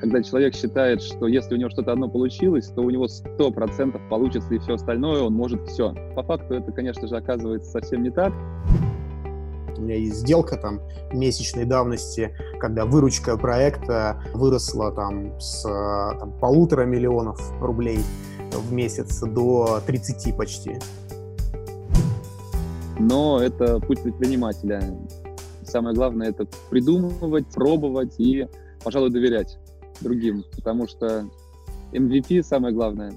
Когда человек считает, что если у него что-то одно получилось, то у него 100% получится и все остальное, он может все. По факту это, конечно же, оказывается совсем не так. У меня есть сделка там месячной давности, когда выручка проекта выросла там с там, полутора миллионов рублей в месяц до 30 почти. Но это путь предпринимателя. Самое главное — это придумывать, пробовать и, пожалуй, доверять другим, потому что MVP — самое главное.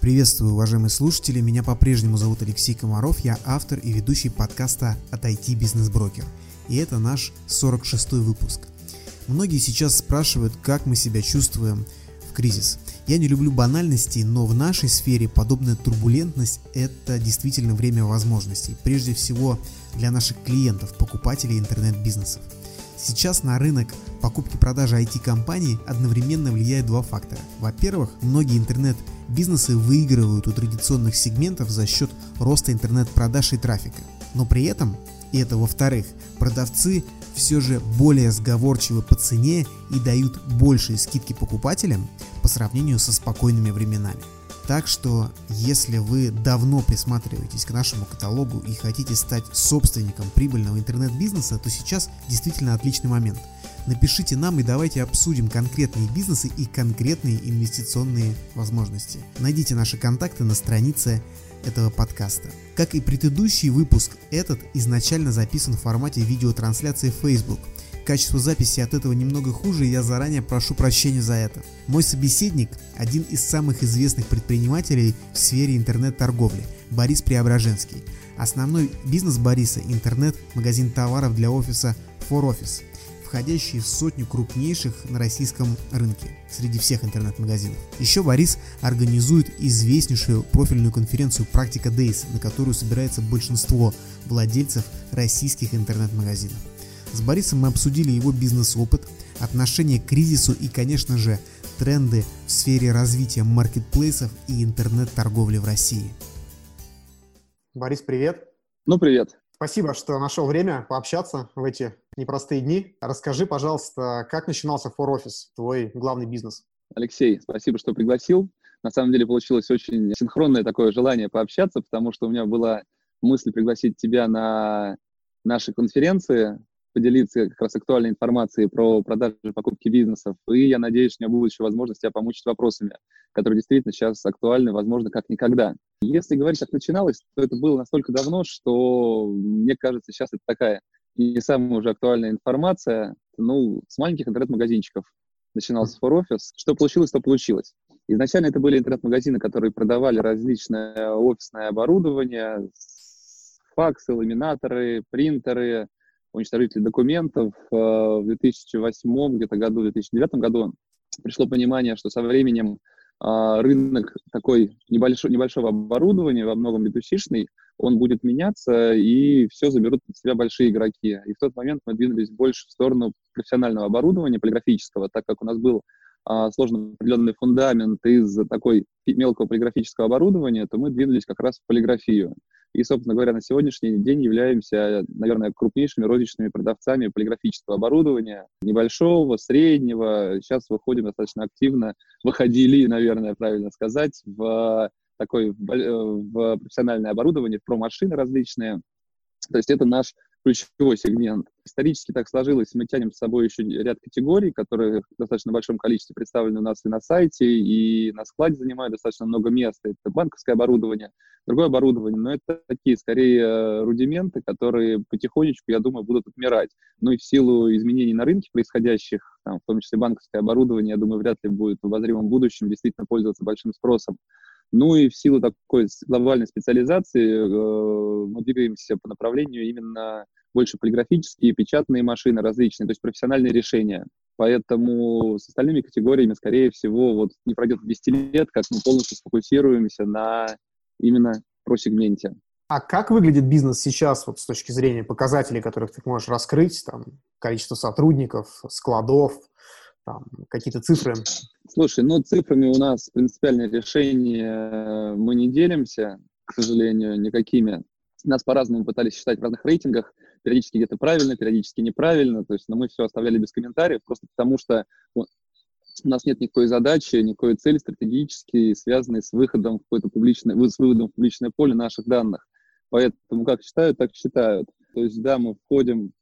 Приветствую, уважаемые слушатели, меня по-прежнему зовут Алексей Комаров, я автор и ведущий подкаста от IT Бизнес Брокер. И это наш 46-й выпуск. Многие сейчас спрашивают, как мы себя чувствуем в кризис. Я не люблю банальностей, но в нашей сфере подобная турбулентность – это действительно время возможностей. Прежде всего для наших клиентов, покупателей интернет-бизнесов. Сейчас на рынок покупки-продажи IT-компаний одновременно влияют два фактора. Во-первых, многие интернет-бизнесы выигрывают у традиционных сегментов за счет роста интернет-продаж и трафика. Но при этом, и это во-вторых, продавцы все же более сговорчивы по цене и дают большие скидки покупателям по сравнению со спокойными временами. Так что, если вы давно присматриваетесь к нашему каталогу и хотите стать собственником прибыльного интернет-бизнеса, то сейчас действительно отличный момент. Напишите нам и давайте обсудим конкретные бизнесы и конкретные инвестиционные возможности. Найдите наши контакты на странице этого подкаста. Как и предыдущий выпуск, этот изначально записан в формате видеотрансляции Facebook – Качество записи от этого немного хуже, и я заранее прошу прощения за это. Мой собеседник – один из самых известных предпринимателей в сфере интернет-торговли – Борис Преображенский. Основной бизнес Бориса – интернет-магазин товаров для офиса For Office, входящий в сотню крупнейших на российском рынке среди всех интернет-магазинов. Еще Борис организует известнейшую профильную конференцию «Практика Days», на которую собирается большинство владельцев российских интернет-магазинов. С Борисом мы обсудили его бизнес-опыт, отношение к кризису и, конечно же, тренды в сфере развития маркетплейсов и интернет-торговли в России. Борис, привет. Ну, привет. Спасибо, что нашел время пообщаться в эти непростые дни. Расскажи, пожалуйста, как начинался For Office, твой главный бизнес? Алексей, спасибо, что пригласил. На самом деле получилось очень синхронное такое желание пообщаться, потому что у меня была мысль пригласить тебя на наши конференции, поделиться как раз актуальной информацией про продажи покупки бизнесов. И я надеюсь, у меня будет еще возможность тебя помочь вопросами, которые действительно сейчас актуальны, возможно, как никогда. Если говорить, как начиналось, то это было настолько давно, что мне кажется, сейчас это такая не самая уже актуальная информация. Ну, с маленьких интернет-магазинчиков начинался For Office. Что получилось, то получилось. Изначально это были интернет-магазины, которые продавали различное офисное оборудование, факсы, ламинаторы, принтеры, уничтожителей документов. Э, в 2008 где-то году, в 2009 году пришло понимание, что со временем а, рынок такой небольшой, небольшого оборудования, во многом битусишный, он будет меняться, и все заберут под себя большие игроки. И в тот момент мы двинулись больше в сторону профессионального оборудования, полиграфического, так как у нас был а, сложный определенный фундамент из такой мелкого полиграфического оборудования, то мы двинулись как раз в полиграфию. И, собственно говоря, на сегодняшний день являемся, наверное, крупнейшими розничными продавцами полиграфического оборудования, небольшого, среднего. Сейчас выходим достаточно активно, выходили, наверное, правильно сказать, в такой в профессиональное оборудование, в про-машины различные. То есть это наш ключевой сегмент. Исторически так сложилось, мы тянем с собой еще ряд категорий, которые в достаточно большом количестве представлены у нас и на сайте, и на складе занимают достаточно много места. Это банковское оборудование, другое оборудование, но это такие, скорее, рудименты, которые потихонечку, я думаю, будут отмирать. Ну и в силу изменений на рынке происходящих, там, в том числе банковское оборудование, я думаю, вряд ли будет в обозримом будущем действительно пользоваться большим спросом. Ну и в силу такой глобальной специализации э, мы двигаемся по направлению именно больше полиграфические, печатные машины различные, то есть профессиональные решения. Поэтому с остальными категориями, скорее всего, вот не пройдет 10 лет, как мы полностью сфокусируемся на именно про сегменте. А как выглядит бизнес сейчас вот с точки зрения показателей, которых ты можешь раскрыть, там, количество сотрудников, складов, там, какие-то цифры? Слушай, ну цифрами у нас принципиальное решение э, мы не делимся, к сожалению, никакими. Нас по-разному пытались считать в разных рейтингах. Периодически где-то правильно, периодически неправильно, то есть, но мы все оставляли без комментариев, просто потому что у нас нет никакой задачи, никакой цели стратегической, связанной с выходом в какое-то публичное, с выводом в публичное поле наших данных. Поэтому как считают, так считают. То есть, да, мы входим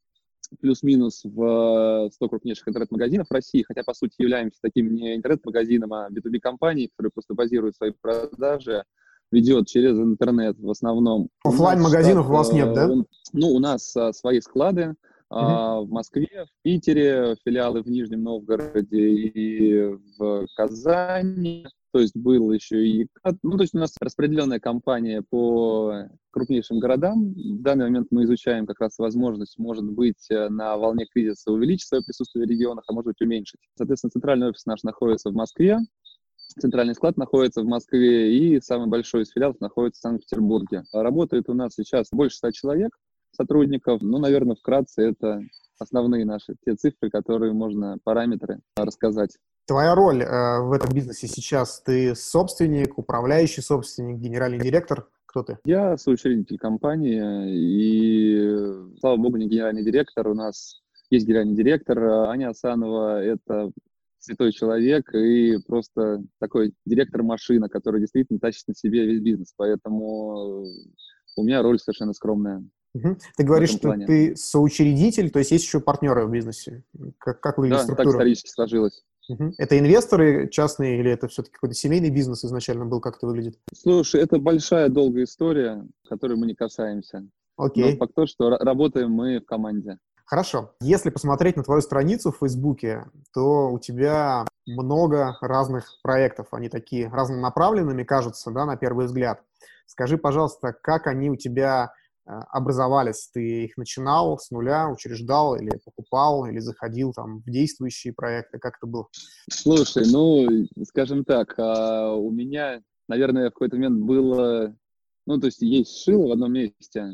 плюс-минус в 100 крупнейших интернет-магазинов России, хотя, по сути, являемся таким не интернет-магазином, а B2B-компанией, которая просто базирует свои продажи, ведет через интернет в основном. Оффлайн магазинов у вас нет, да? Ну, у нас а, свои склады а, в Москве, в Питере, филиалы в Нижнем Новгороде и в Казани. То есть был еще и... Ну, то есть у нас распределенная компания по крупнейшим городам. В данный момент мы изучаем как раз возможность, может быть, э, на волне кризиса увеличить свое присутствие в регионах, а может быть, уменьшить. Соответственно, центральный офис наш находится в Москве, центральный склад находится в Москве, и самый большой из филиалов находится в Санкт-Петербурге. Работает у нас сейчас больше ста человек, сотрудников. Ну, наверное, вкратце это основные наши, те цифры, которые можно, параметры рассказать. Твоя роль э, в этом бизнесе сейчас, ты собственник, управляющий собственник, генеральный директор? Кто ты? Я соучредитель компании, и, слава богу, не генеральный директор. У нас есть генеральный директор. Аня Асанова — это святой человек и просто такой директор-машина, который действительно тащит на себе весь бизнес. Поэтому у меня роль совершенно скромная. Угу. Ты говоришь, что плане. ты соучредитель, то есть есть еще партнеры в бизнесе. Как, как выглядит да, структура? так исторически сложилось. Угу. Это инвесторы частные или это все-таки какой-то семейный бизнес изначально был? Как это выглядит? Слушай, это большая долгая история, которой мы не касаемся. Окей. Но факт то, что работаем мы в команде. Хорошо. Если посмотреть на твою страницу в Фейсбуке, то у тебя много разных проектов. Они такие разнонаправленными кажутся, да, на первый взгляд. Скажи, пожалуйста, как они у тебя э, образовались? Ты их начинал с нуля, учреждал или покупал, или заходил там в действующие проекты? Как это было? Слушай, ну, скажем так, а, у меня, наверное, в какой-то момент было, ну, то есть есть шило в одном месте,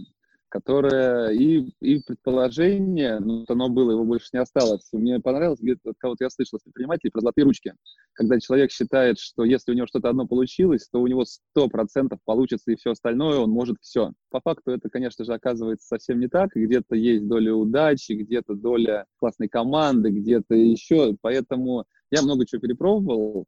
которое и, и предположение, ну, оно было, его больше не осталось. Мне понравилось, где-то от кого-то я слышал, с предпринимателей, про золотые ручки. Когда человек считает, что если у него что-то одно получилось, то у него сто процентов получится и все остальное, он может все. По факту это, конечно же, оказывается совсем не так. Где-то есть доля удачи, где-то доля классной команды, где-то еще. Поэтому я много чего перепробовал.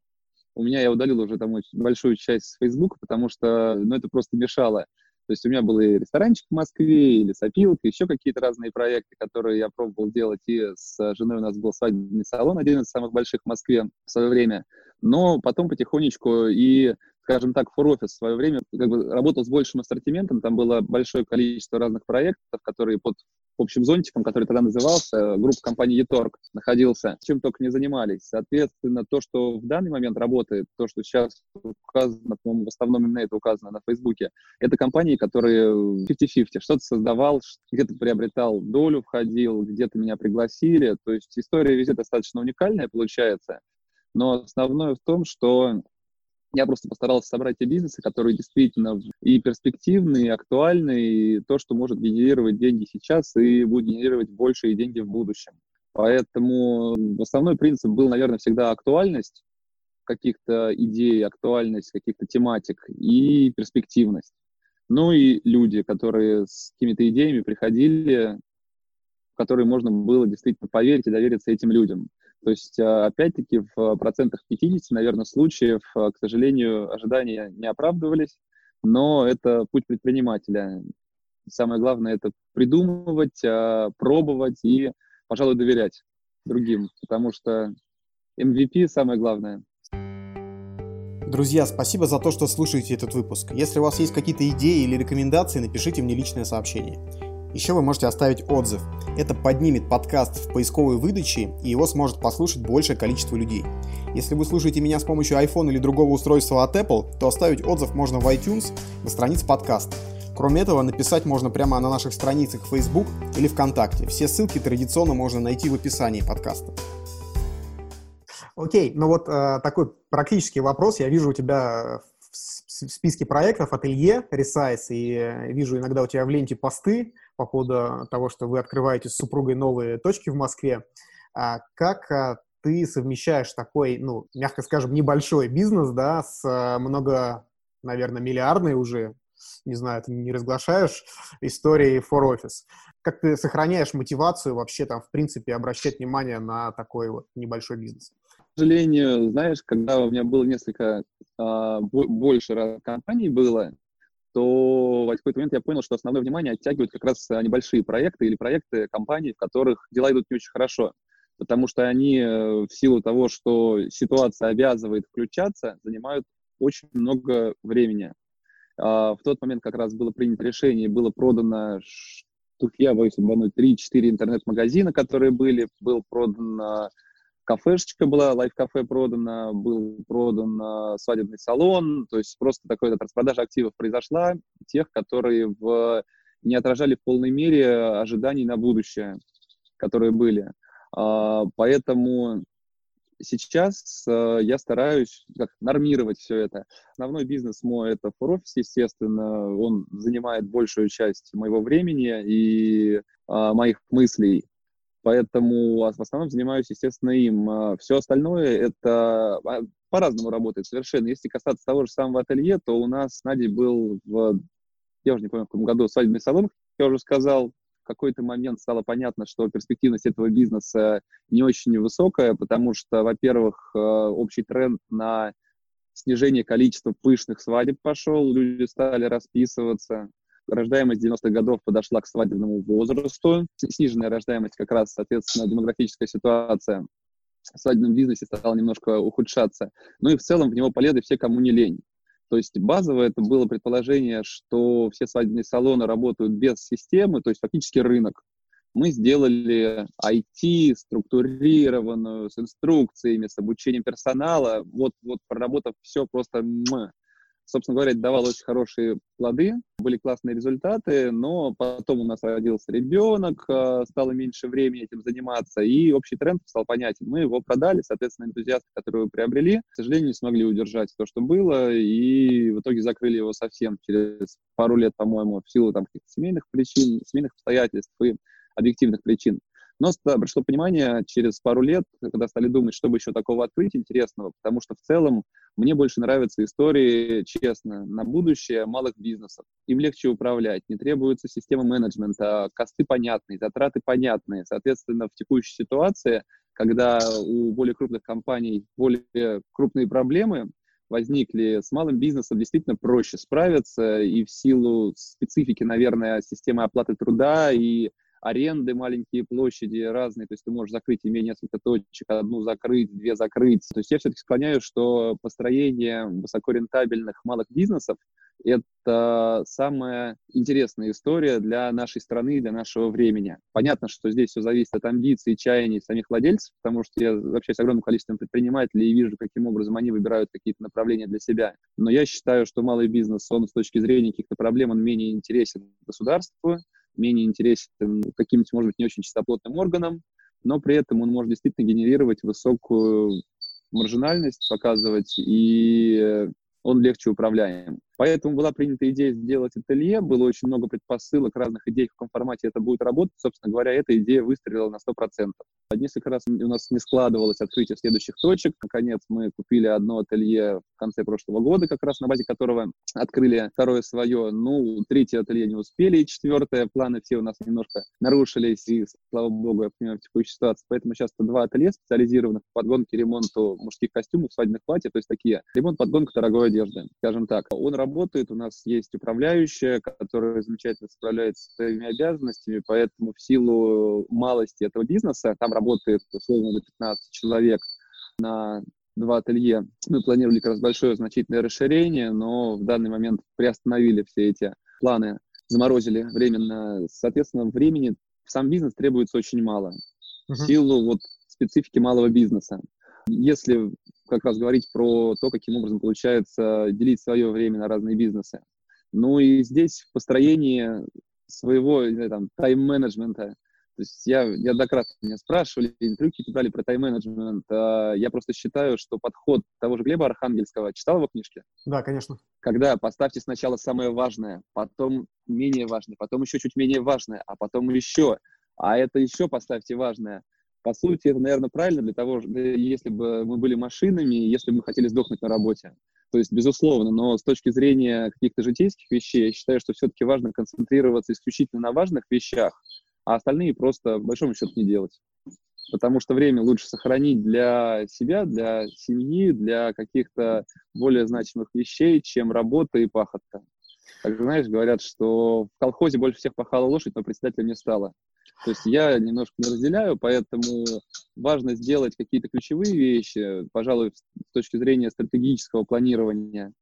У меня я удалил уже там большую часть с Facebook, потому что ну, это просто мешало. То есть у меня был и ресторанчик в Москве, и лесопилка, еще какие-то разные проекты, которые я пробовал делать. И с женой у нас был свадебный салон, один из самых больших в Москве в свое время. Но потом потихонечку и скажем так, фор-офис в свое время как бы работал с большим ассортиментом, там было большое количество разных проектов, которые под общим зонтиком, который тогда назывался, группа компании eTorg находился, чем только не занимались. Соответственно, то, что в данный момент работает, то, что сейчас указано, по-моему, в основном именно это указано на Фейсбуке, это компании, которые 50-50, что-то создавал, где-то приобретал долю, входил, где-то меня пригласили. То есть история везде достаточно уникальная получается. Но основное в том, что я просто постарался собрать те бизнесы, которые действительно и перспективные, и актуальны, и то, что может генерировать деньги сейчас и будет генерировать большие деньги в будущем. Поэтому основной принцип был, наверное, всегда актуальность каких-то идей, актуальность каких-то тематик и перспективность. Ну и люди, которые с какими-то идеями приходили, в которые можно было действительно поверить и довериться этим людям. То есть, а, опять-таки, в процентах 50, наверное, случаев, а, к сожалению, ожидания не оправдывались, но это путь предпринимателя. Самое главное — это придумывать, а, пробовать и, пожалуй, доверять другим, потому что MVP — самое главное. Друзья, спасибо за то, что слушаете этот выпуск. Если у вас есть какие-то идеи или рекомендации, напишите мне личное сообщение. Еще вы можете оставить отзыв. Это поднимет подкаст в поисковой выдаче, и его сможет послушать большее количество людей. Если вы слушаете меня с помощью iPhone или другого устройства от Apple, то оставить отзыв можно в iTunes на странице подкаста. Кроме этого, написать можно прямо на наших страницах Facebook или ВКонтакте. Все ссылки традиционно можно найти в описании подкаста. Окей, ну вот э, такой практический вопрос. Я вижу у тебя в списке проектов ателье Resize, и э, вижу иногда у тебя в ленте посты по поводу того, что вы открываете с супругой новые точки в Москве. А как а, ты совмещаешь такой, ну, мягко скажем, небольшой бизнес, да, с а, много, наверное, миллиардной уже не знаю, ты не разглашаешь истории for office. Как ты сохраняешь мотивацию вообще там, в принципе, обращать внимание на такой вот небольшой бизнес? К сожалению, знаешь, когда у меня было несколько, а, больше компаний было, то в какой-то момент я понял, что основное внимание оттягивают как раз небольшие проекты или проекты компаний, в которых дела идут не очень хорошо потому что они э, в силу того, что ситуация обязывает включаться, занимают очень много времени. А, в тот момент как раз было принято решение, было продано штуки, я боюсь обмануть, 3-4 интернет-магазина, которые были, был продан кафешечка была, лайф-кафе продано, был продан свадебный салон, то есть просто такая вот распродажа активов произошла, тех, которые в, не отражали в полной мере ожиданий на будущее, которые были. А, поэтому сейчас э, я стараюсь как нормировать все это. Основной бизнес мой это форофис, естественно, он занимает большую часть моего времени и а, моих мыслей. Поэтому в основном занимаюсь, естественно, им. А все остальное это по-разному работает совершенно. Если касаться того же самого ателье, то у нас с Надей был в, я уже не помню, в каком году свадебный салон, я уже сказал, какой-то момент стало понятно, что перспективность этого бизнеса не очень высокая, потому что, во-первых, общий тренд на снижение количества пышных свадеб пошел, люди стали расписываться, рождаемость 90-х годов подошла к свадебному возрасту, сниженная рождаемость как раз, соответственно, демографическая ситуация в свадебном бизнесе стала немножко ухудшаться. Ну и в целом в него полезли все, кому не лень. То есть базовое это было предположение, что все свадебные салоны работают без системы, то есть фактически рынок. Мы сделали IT структурированную, с инструкциями, с обучением персонала. Вот, вот проработав все просто собственно говоря, давал очень хорошие плоды, были классные результаты, но потом у нас родился ребенок, э, стало меньше времени этим заниматься, и общий тренд стал понятен. Мы его продали, соответственно, энтузиасты, которые его приобрели, к сожалению, не смогли удержать то, что было, и в итоге закрыли его совсем через пару лет, по-моему, в силу там каких-то семейных причин, семейных обстоятельств и объективных причин. Но пришло понимание через пару лет, когда стали думать, чтобы еще такого открыть интересного, потому что в целом мне больше нравятся истории, честно, на будущее малых бизнесов. Им легче управлять, не требуется система менеджмента, косты понятные, затраты понятные. Соответственно, в текущей ситуации, когда у более крупных компаний более крупные проблемы, возникли с малым бизнесом, действительно проще справиться, и в силу специфики, наверное, системы оплаты труда и аренды, маленькие площади разные, то есть ты можешь закрыть, имея несколько точек, одну закрыть, две закрыть. То есть я все-таки склоняюсь, что построение высокорентабельных малых бизнесов – это самая интересная история для нашей страны, для нашего времени. Понятно, что здесь все зависит от амбиций чаяний самих владельцев, потому что я общаюсь с огромным количеством предпринимателей и вижу, каким образом они выбирают какие-то направления для себя. Но я считаю, что малый бизнес, он с точки зрения каких-то проблем, он менее интересен государству, менее интересен каким-нибудь, может быть, не очень чистоплотным органам, но при этом он может действительно генерировать высокую маржинальность, показывать, и он легче управляем. Поэтому была принята идея сделать ателье, было очень много предпосылок, разных идей, в каком формате это будет работать. Собственно говоря, эта идея выстрелила на 100%. Несколько раз у нас не складывалось открытие следующих точек. Наконец, мы купили одно ателье в конце прошлого года, как раз на базе которого открыли второе свое. Ну, третье ателье не успели, и четвертое. Планы все у нас немножко нарушились, и, слава богу, я понимаю, в текущей ситуации. Поэтому сейчас два ателье специализированных в подгонке ремонту мужских костюмов, свадебных платьев, то есть такие ремонт, подгонка дорогой одежды, скажем так. Он работает, у нас есть управляющая, которая замечательно справляется с своими обязанностями, поэтому в силу малости этого бизнеса, там работает условно до 15 человек на два ателье. Мы планировали как раз большое значительное расширение, но в данный момент приостановили все эти планы, заморозили временно. Соответственно, времени в сам бизнес требуется очень мало. Uh-huh. В силу вот специфики малого бизнеса. Если как раз говорить про то, каким образом получается делить свое время на разные бизнесы. Ну и здесь в построении своего там, тайм-менеджмента, то есть я неоднократно меня спрашивали, интервью какие-то брали про тайм-менеджмент. А я просто считаю, что подход того же Глеба Архангельского, читал его книжки? Да, конечно. Когда поставьте сначала самое важное, потом менее важное, потом еще чуть менее важное, а потом еще, а это еще поставьте важное. По сути, это, наверное, правильно для того, если бы мы были машинами, если бы мы хотели сдохнуть на работе. То есть, безусловно, но с точки зрения каких-то житейских вещей, я считаю, что все-таки важно концентрироваться исключительно на важных вещах, а остальные просто, в большом счету, не делать. Потому что время лучше сохранить для себя, для семьи, для каких-то более значимых вещей, чем работа и пахотка. Как знаешь, говорят, что в колхозе больше всех пахала лошадь, но председателем не стало. То есть я немножко не разделяю, поэтому важно сделать какие-то ключевые вещи, пожалуй, с точки зрения стратегического планирования,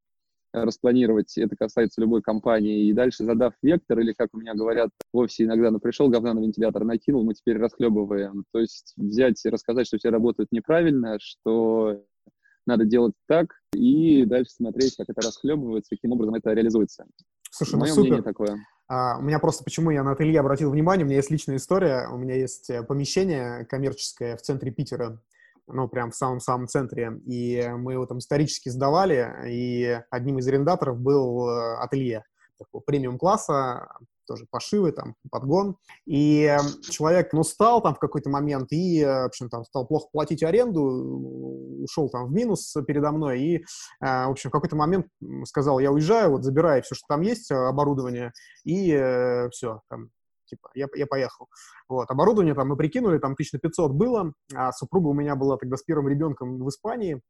распланировать, это касается любой компании, и дальше задав вектор, или, как у меня говорят в офисе иногда, ну, пришел, говна на вентилятор накинул, мы теперь расхлебываем. То есть взять и рассказать, что все работают неправильно, что надо делать так, и дальше смотреть, как это расхлебывается, каким образом это реализуется. Слушай, Мое ну супер. мнение такое. А, у меня просто, почему я на ателье обратил внимание, у меня есть личная история, у меня есть э, помещение коммерческое в центре Питера, ну, прям в самом-самом центре, и мы его там исторически сдавали, и одним из арендаторов был э, ателье такого премиум-класса, тоже пошивы, там, подгон. И человек, ну, стал там в какой-то момент и, э, в общем, там, стал плохо платить аренду, ушел там в минус передо мной и, э, в общем, в какой-то момент сказал, я уезжаю, вот, забирай все, что там есть, э, оборудование, и все, там, типа, я, я поехал. Вот, оборудование там мы прикинули, там 1500 было, а супруга у меня была тогда с первым ребенком в Испании,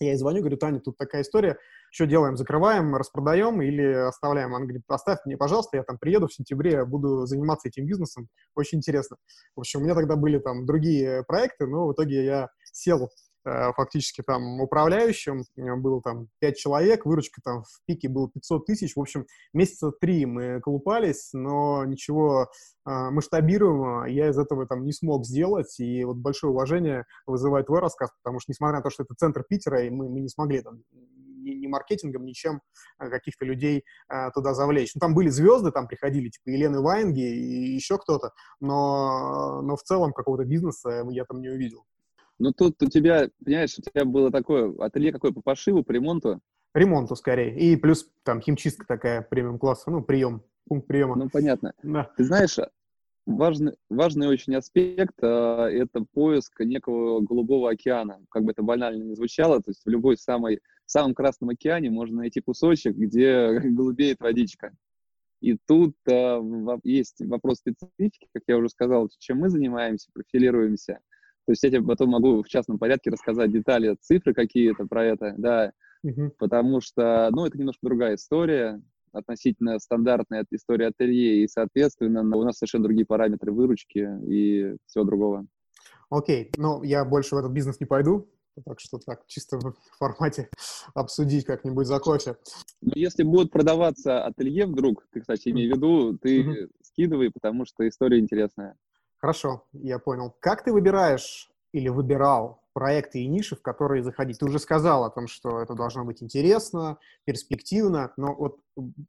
я ей звоню, говорю, Таня, тут такая история, что делаем, закрываем, распродаем или оставляем? Она говорит, оставь мне, пожалуйста, я там приеду в сентябре, буду заниматься этим бизнесом, очень интересно. В общем, у меня тогда были там другие проекты, но в итоге я сел фактически там управляющим, было там 5 человек, выручка там в пике было 500 тысяч, в общем, месяца три мы колупались, но ничего э, масштабируемого я из этого там не смог сделать, и вот большое уважение вызывает твой рассказ, потому что, несмотря на то, что это центр Питера, и мы, мы не смогли там ни, ни маркетингом, ничем э, каких-то людей э, туда завлечь. Ну, там были звезды, там приходили, типа, Елены Ваенги и еще кто-то, но, но в целом какого-то бизнеса я там не увидел. Ну, тут у тебя, понимаешь, у тебя было такое ателье какое по пошиву, по ремонту? Ремонту скорее. И плюс там химчистка такая премиум-класса, ну, прием, пункт приема. Ну, понятно. Да. Ты знаешь, важный, важный очень аспект а, это поиск некого голубого океана. Как бы это банально не звучало, то есть в любой самой, самом Красном океане можно найти кусочек, где голубеет водичка. И тут а, есть вопрос специфики, как я уже сказал, чем мы занимаемся, профилируемся – то есть я тебе потом могу в частном порядке рассказать детали, цифры какие-то про это, да, угу. потому что, ну, это немножко другая история, относительно стандартная история ателье, и, соответственно, у нас совершенно другие параметры выручки и всего другого. Окей, ну, я больше в этот бизнес не пойду, так что так, чисто в формате обсудить как-нибудь за кофе. Ну, если будет продаваться ателье вдруг, ты, кстати, имей в виду, ты mm скидывай, потому что история интересная. Хорошо, я понял. Как ты выбираешь или выбирал проекты и ниши, в которые заходить? Ты уже сказал о том, что это должно быть интересно, перспективно, но вот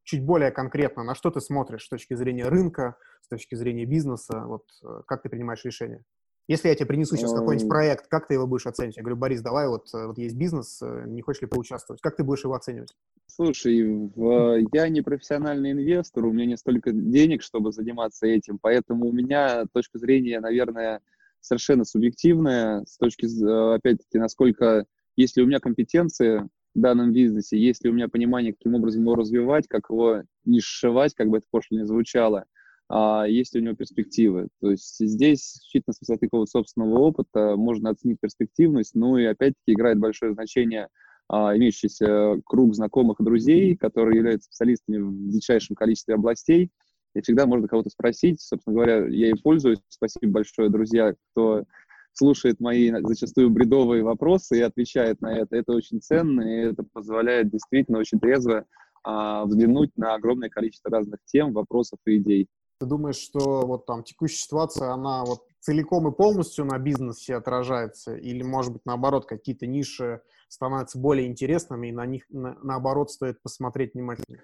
чуть более конкретно, на что ты смотришь с точки зрения рынка, с точки зрения бизнеса, вот э, как ты принимаешь решение? Если я тебе принесу сейчас какой-нибудь проект, как ты его будешь оценивать? Я говорю, Борис, давай, вот, э, вот есть бизнес, э, не хочешь ли поучаствовать? Как ты будешь его оценивать? Слушай, в, я не профессиональный инвестор, у меня не столько денег, чтобы заниматься этим, поэтому у меня точка зрения, наверное, совершенно субъективная, с точки, э, опять-таки, насколько, если у меня компетенции в данном бизнесе, если у меня понимание, каким образом его развивать, как его не сшивать, как бы это пошло не звучало – есть ли у него перспективы. То есть здесь, исключительно с высоты какого-то собственного опыта, можно оценить перспективность, ну и опять-таки играет большое значение а, имеющийся круг знакомых и друзей, которые являются специалистами в дичайшем количестве областей, и всегда можно кого-то спросить. Собственно говоря, я и пользуюсь. Спасибо большое, друзья, кто слушает мои зачастую бредовые вопросы и отвечает на это. Это очень ценно, и это позволяет действительно очень трезво а, взглянуть на огромное количество разных тем, вопросов и идей. Ты думаешь, что вот там текущая ситуация, она вот целиком и полностью на бизнесе отражается? Или, может быть, наоборот, какие-то ниши становятся более интересными, и на них, на, наоборот, стоит посмотреть внимательнее?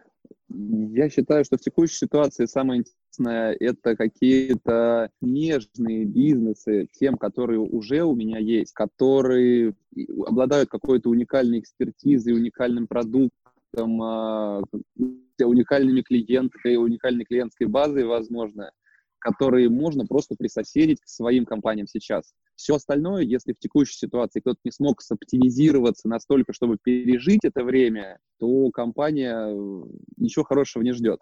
Я считаю, что в текущей ситуации самое интересное – это какие-то нежные бизнесы, тем, которые уже у меня есть, которые обладают какой-то уникальной экспертизой, уникальным продуктом, а, уникальными клиентами, уникальной клиентской базой, возможно, которые можно просто присоседить к своим компаниям сейчас. Все остальное, если в текущей ситуации кто-то не смог соптимизироваться настолько, чтобы пережить это время, то компания э, ничего хорошего не ждет.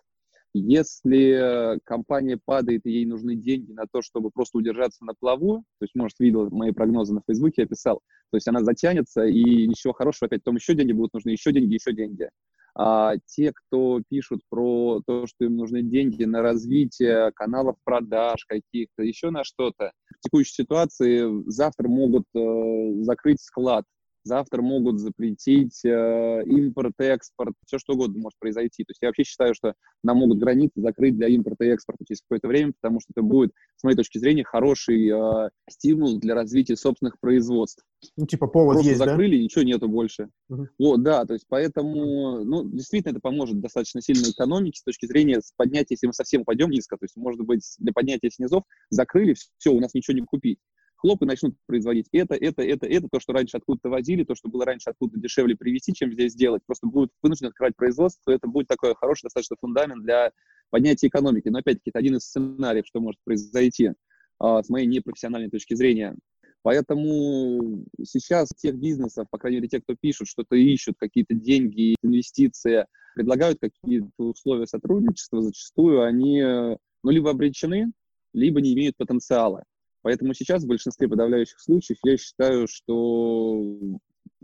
Если компания падает, и ей нужны деньги на то, чтобы просто удержаться на плаву, то есть, может, видел мои прогнозы на Фейсбуке, я писал, то есть она затянется, и ничего хорошего, опять потом еще деньги будут нужны, еще деньги, еще деньги. А те, кто пишут про то, что им нужны деньги на развитие каналов продаж каких-то, еще на что-то, в текущей ситуации завтра могут э, закрыть склад завтра могут запретить э, импорт, экспорт, все что угодно может произойти. То есть я вообще считаю, что нам могут границы закрыть для импорта и экспорта через какое-то время, потому что это будет, с моей точки зрения, хороший э, стимул для развития собственных производств. Ну, типа повод Просто есть, закрыли, да? ничего нету больше. Угу. Вот, да, то есть поэтому, ну, действительно, это поможет достаточно сильно экономике с точки зрения поднятия, если мы совсем упадем низко, то есть, может быть, для поднятия снизов закрыли, все, у нас ничего не купить хлоп и начнут производить это, это, это, это, то, что раньше откуда-то возили, то, что было раньше откуда дешевле привезти, чем здесь делать. Просто будут вынуждены открывать производство, это будет такой хороший достаточно фундамент для поднятия экономики. Но опять-таки это один из сценариев, что может произойти а, с моей непрофессиональной точки зрения. Поэтому сейчас тех бизнесов, по крайней мере, те, кто пишут, что-то ищут, какие-то деньги, инвестиции, предлагают какие-то условия сотрудничества, зачастую они ну, либо обречены, либо не имеют потенциала. Поэтому сейчас в большинстве подавляющих случаев я считаю, что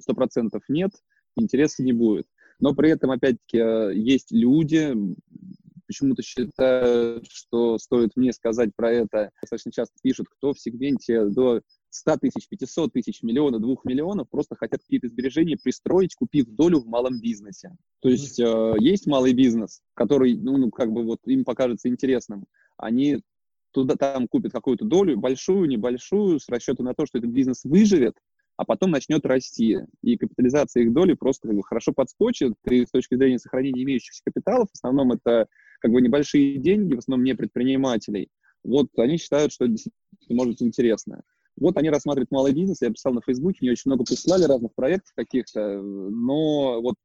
100% нет, интереса не будет. Но при этом, опять-таки, есть люди, почему-то считают, что стоит мне сказать про это, достаточно часто пишут, кто в сегменте до 100 тысяч, 500 тысяч, миллиона, 2 миллионов просто хотят какие-то сбережения пристроить, купив долю в малом бизнесе. То есть э, есть малый бизнес, который, ну, ну, как бы вот им покажется интересным. Они туда там купит какую-то долю, большую, небольшую, с расчетом на то, что этот бизнес выживет, а потом начнет расти. И капитализация их доли просто как бы, хорошо подскочит. И с точки зрения сохранения имеющихся капиталов, в основном это как бы небольшие деньги, в основном не предпринимателей. Вот они считают, что это может быть интересно. Вот они рассматривают малый бизнес, я писал на Фейсбуке, мне очень много прислали разных проектов каких-то, но вот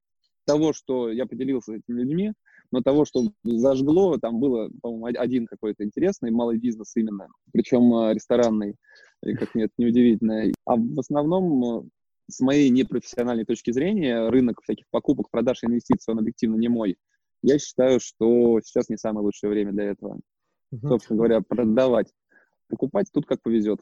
того, что я поделился с этими людьми, но того, что зажгло, там было, по-моему, один какой-то интересный малый бизнес именно, причем э, ресторанный, и как мне это неудивительно. А в основном, э, с моей непрофессиональной точки зрения, рынок всяких покупок, продаж и инвестиций, он объективно не мой. Я считаю, что сейчас не самое лучшее время для этого. Uh-huh. Собственно говоря, продавать. Покупать тут как повезет.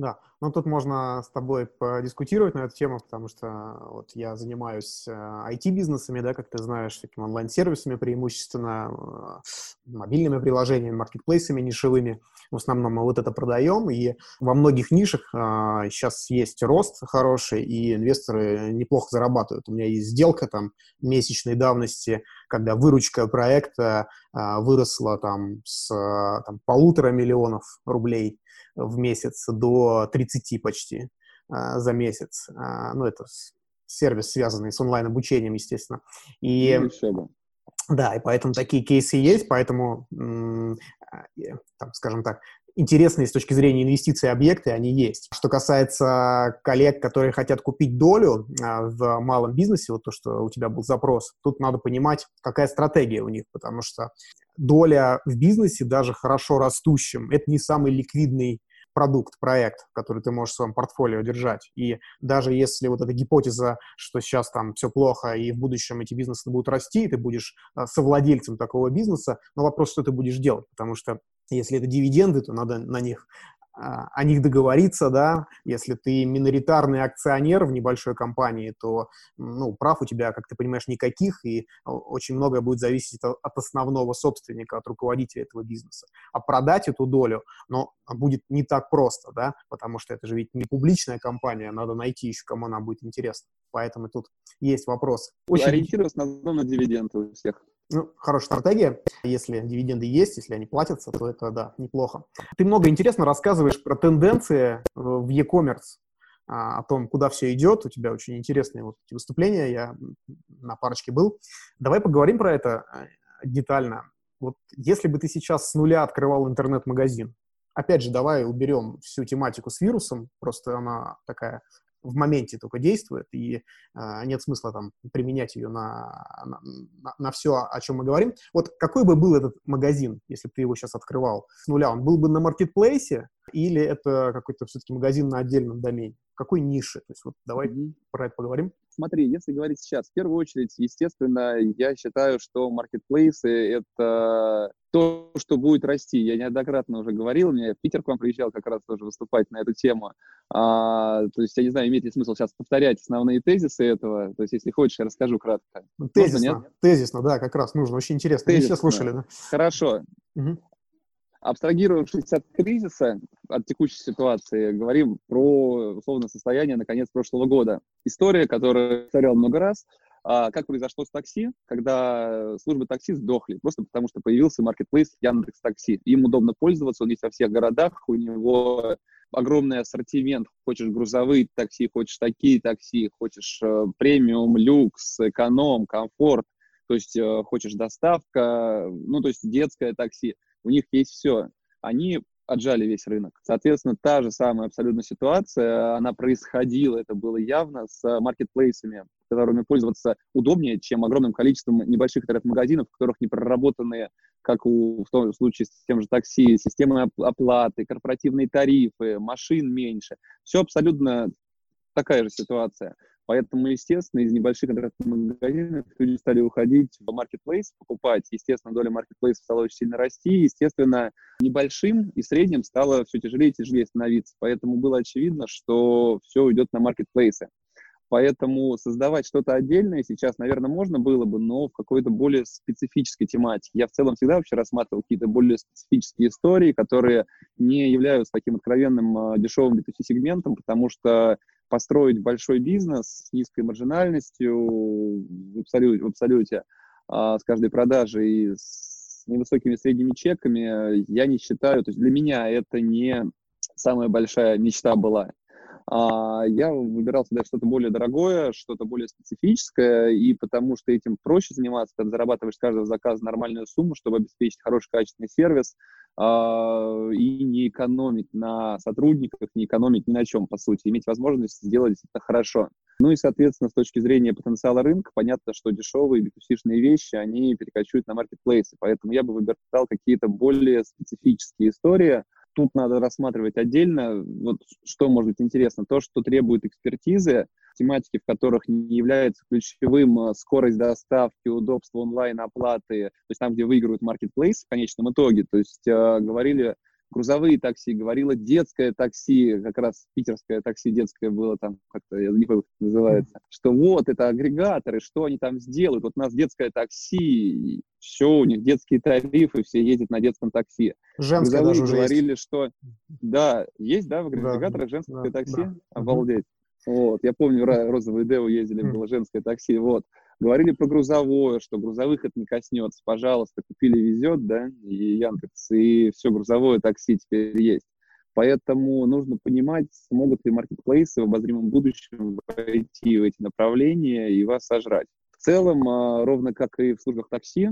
Да, ну тут можно с тобой подискутировать на эту тему, потому что вот я занимаюсь IT-бизнесами, э, да, как ты знаешь, такими онлайн-сервисами преимущественно, э, мобильными приложениями, маркетплейсами нишевыми. В основном мы вот это продаем, и во многих нишах а, сейчас есть рост хороший, и инвесторы неплохо зарабатывают. У меня есть сделка там месячной давности, когда выручка проекта а, выросла там с там, полутора миллионов рублей в месяц до 30 почти а, за месяц. А, ну, это сервис, связанный с онлайн-обучением, естественно. И, ну, да, и поэтому такие кейсы есть, поэтому, а, там, скажем так, интересные с точки зрения инвестиций объекты, они есть. Что касается коллег, которые хотят купить долю в малом бизнесе, вот то, что у тебя был запрос, тут надо понимать, какая стратегия у них, потому что доля в бизнесе, даже хорошо растущем, это не самый ликвидный продукт, проект, который ты можешь в своем портфолио держать. И даже если вот эта гипотеза, что сейчас там все плохо, и в будущем эти бизнесы будут расти, и ты будешь а, совладельцем такого бизнеса, но вопрос, что ты будешь делать, потому что если это дивиденды, то надо на них а, о них договориться, да, если ты миноритарный акционер в небольшой компании, то, ну, прав у тебя, как ты понимаешь, никаких, и очень многое будет зависеть от, основного собственника, от руководителя этого бизнеса. А продать эту долю, но будет не так просто, да, потому что это же ведь не публичная компания, надо найти еще, кому она будет интересна. Поэтому тут есть вопрос. Очень... Ориентироваться на, на дивиденды у всех. Ну, хорошая стратегия. Если дивиденды есть, если они платятся, то это, да, неплохо. Ты много интересно рассказываешь про тенденции в e-commerce, а, о том, куда все идет. У тебя очень интересные вот эти выступления, я на парочке был. Давай поговорим про это э, детально. Вот если бы ты сейчас с нуля открывал интернет-магазин, опять же, давай уберем всю тематику с вирусом, просто она такая в моменте только действует, и э, нет смысла там применять ее на, на, на все, о чем мы говорим. Вот какой бы был этот магазин, если бы ты его сейчас открывал с нуля? Он был бы на маркетплейсе, или это какой-то все-таки магазин на отдельном домене? Какой ниши? То есть вот давай mm-hmm. про это поговорим. Смотри, если говорить сейчас, в первую очередь, естественно, я считаю, что маркетплейсы — это то, что будет расти. Я неоднократно уже говорил, мне Питер к вам приезжал как раз тоже выступать на эту тему. А, то есть, я не знаю, имеет ли смысл сейчас повторять основные тезисы этого. То есть, если хочешь, я расскажу кратко. Тезисно, Можно, тезисно, да, как раз нужно. Очень интересно. Тезисно. Не все слушали, да? Хорошо. Угу. Абстрагировавшись от кризиса, от текущей ситуации, говорим про условное состояние на конец прошлого года. История, которую повторял много раз, а, как произошло с такси, когда службы такси сдохли, просто потому что появился маркетплейс Яндекс Такси. Им удобно пользоваться, он есть во всех городах, у него огромный ассортимент. Хочешь грузовые такси, хочешь такие такси, хочешь э, премиум, люкс, эконом, комфорт, то есть э, хочешь доставка, ну, то есть детское такси у них есть все. Они отжали весь рынок. Соответственно, та же самая абсолютно ситуация, она происходила, это было явно, с маркетплейсами, которыми пользоваться удобнее, чем огромным количеством небольших интернет-магазинов, в которых не проработаны, как у, в том случае с тем же такси, системы оплаты, корпоративные тарифы, машин меньше. Все абсолютно такая же ситуация. Поэтому, естественно, из небольших интернет-магазинов люди стали уходить в маркетплейс, покупать. Естественно, доля маркетплейсов стала очень сильно расти. Естественно, небольшим и средним стало все тяжелее и тяжелее становиться. Поэтому было очевидно, что все уйдет на маркетплейсы. Поэтому создавать что-то отдельное сейчас, наверное, можно было бы, но в какой-то более специфической тематике. Я в целом всегда вообще рассматривал какие-то более специфические истории, которые не являются таким откровенным а, дешевым B2C-сегментом, потому что построить большой бизнес с низкой маржинальностью в абсолюте, в абсолюте а, с каждой продажей и с невысокими средними чеками, я не считаю, то есть для меня это не самая большая мечта была. А, я выбирал всегда что-то более дорогое, что-то более специфическое, и потому что этим проще заниматься, когда зарабатываешь с каждого заказа нормальную сумму, чтобы обеспечить хороший качественный сервис, а, и не экономить на сотрудниках, не экономить ни на чем, по сути, иметь возможность сделать это хорошо. Ну и, соответственно, с точки зрения потенциала рынка, понятно, что дешевые b вещи, они перекочуют на маркетплейсы, поэтому я бы выбирал какие-то более специфические истории, тут надо рассматривать отдельно, вот что может быть интересно, то, что требует экспертизы, тематики, в которых не является ключевым э, скорость доставки, удобство онлайн-оплаты, то есть там, где выигрывают маркетплейс в конечном итоге, то есть э, говорили грузовые такси, говорила детское такси, как раз питерское такси детское было там, как-то, я не помню, как это называется, что вот, это агрегаторы, что они там сделают, вот у нас детское такси, все, у них детские тарифы, все ездят на детском такси. Женское Грузовые даже говорили, есть. что, да, есть, да, в агрегаторах да, женское да, такси, да. обалдеть. Вот, я помню, розовые Део ездили, было женское такси, вот. Говорили про грузовое, что грузовых это не коснется. Пожалуйста, купили, везет, да, и Яндекс, и все, грузовое такси теперь есть. Поэтому нужно понимать, смогут ли маркетплейсы в обозримом будущем войти в эти направления и вас сожрать. В целом, а, ровно как и в службах такси,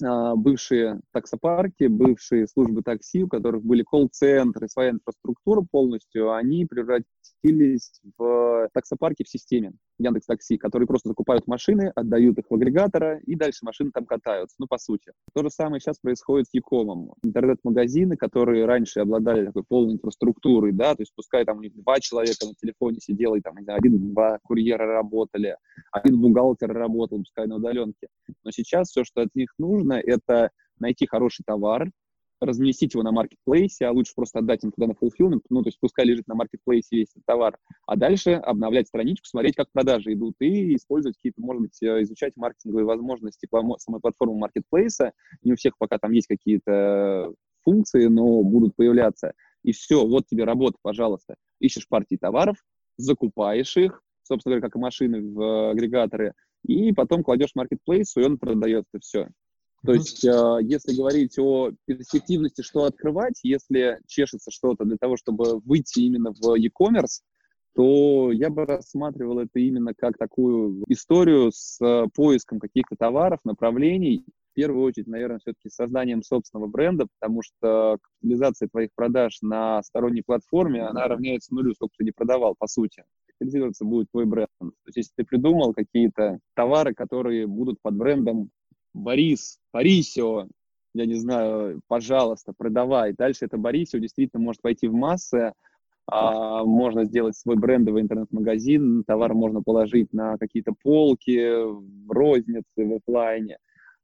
бывшие таксопарки, бывшие службы такси, у которых были колл-центры, своя инфраструктура полностью, они превратились в таксопарки в системе Яндекс Такси, которые просто закупают машины, отдают их в агрегатора, и дальше машины там катаются, ну, по сути. То же самое сейчас происходит с Якомом. Интернет-магазины, которые раньше обладали такой полной инфраструктурой, да, то есть пускай там у них два человека на телефоне сидело, и там, один-два курьера работали, один бухгалтер работал, пускай на удаленке. Но сейчас все, что от них нужно, это найти хороший товар, разместить его на маркетплейсе, а лучше просто отдать им туда на fulfillment, ну, то есть пускай лежит на маркетплейсе весь этот товар, а дальше обновлять страничку, смотреть, как продажи идут, и использовать какие-то, может быть, э, изучать маркетинговые возможности самой платформы маркетплейса. Не у всех пока там есть какие-то функции, но будут появляться. И все, вот тебе работа, пожалуйста. Ищешь партии товаров, закупаешь их, собственно говоря, как и машины в э, агрегаторы, и потом кладешь маркетплейс, и он продается все. То есть, э, если говорить о перспективности, что открывать, если чешется что-то для того, чтобы выйти именно в e-commerce, то я бы рассматривал это именно как такую историю с поиском каких-то товаров, направлений. В первую очередь, наверное, все-таки созданием собственного бренда, потому что капитализация твоих продаж на сторонней платформе, она равняется нулю, сколько ты не продавал, по сути. Капитализироваться будет твой бренд. То есть, если ты придумал какие-то товары, которые будут под брендом Борис, Борисио, я не знаю, пожалуйста, продавай. Дальше это Борисио действительно может пойти в массы, а, можно сделать свой брендовый интернет-магазин, товар можно положить на какие-то полки, в рознице, в офлайне,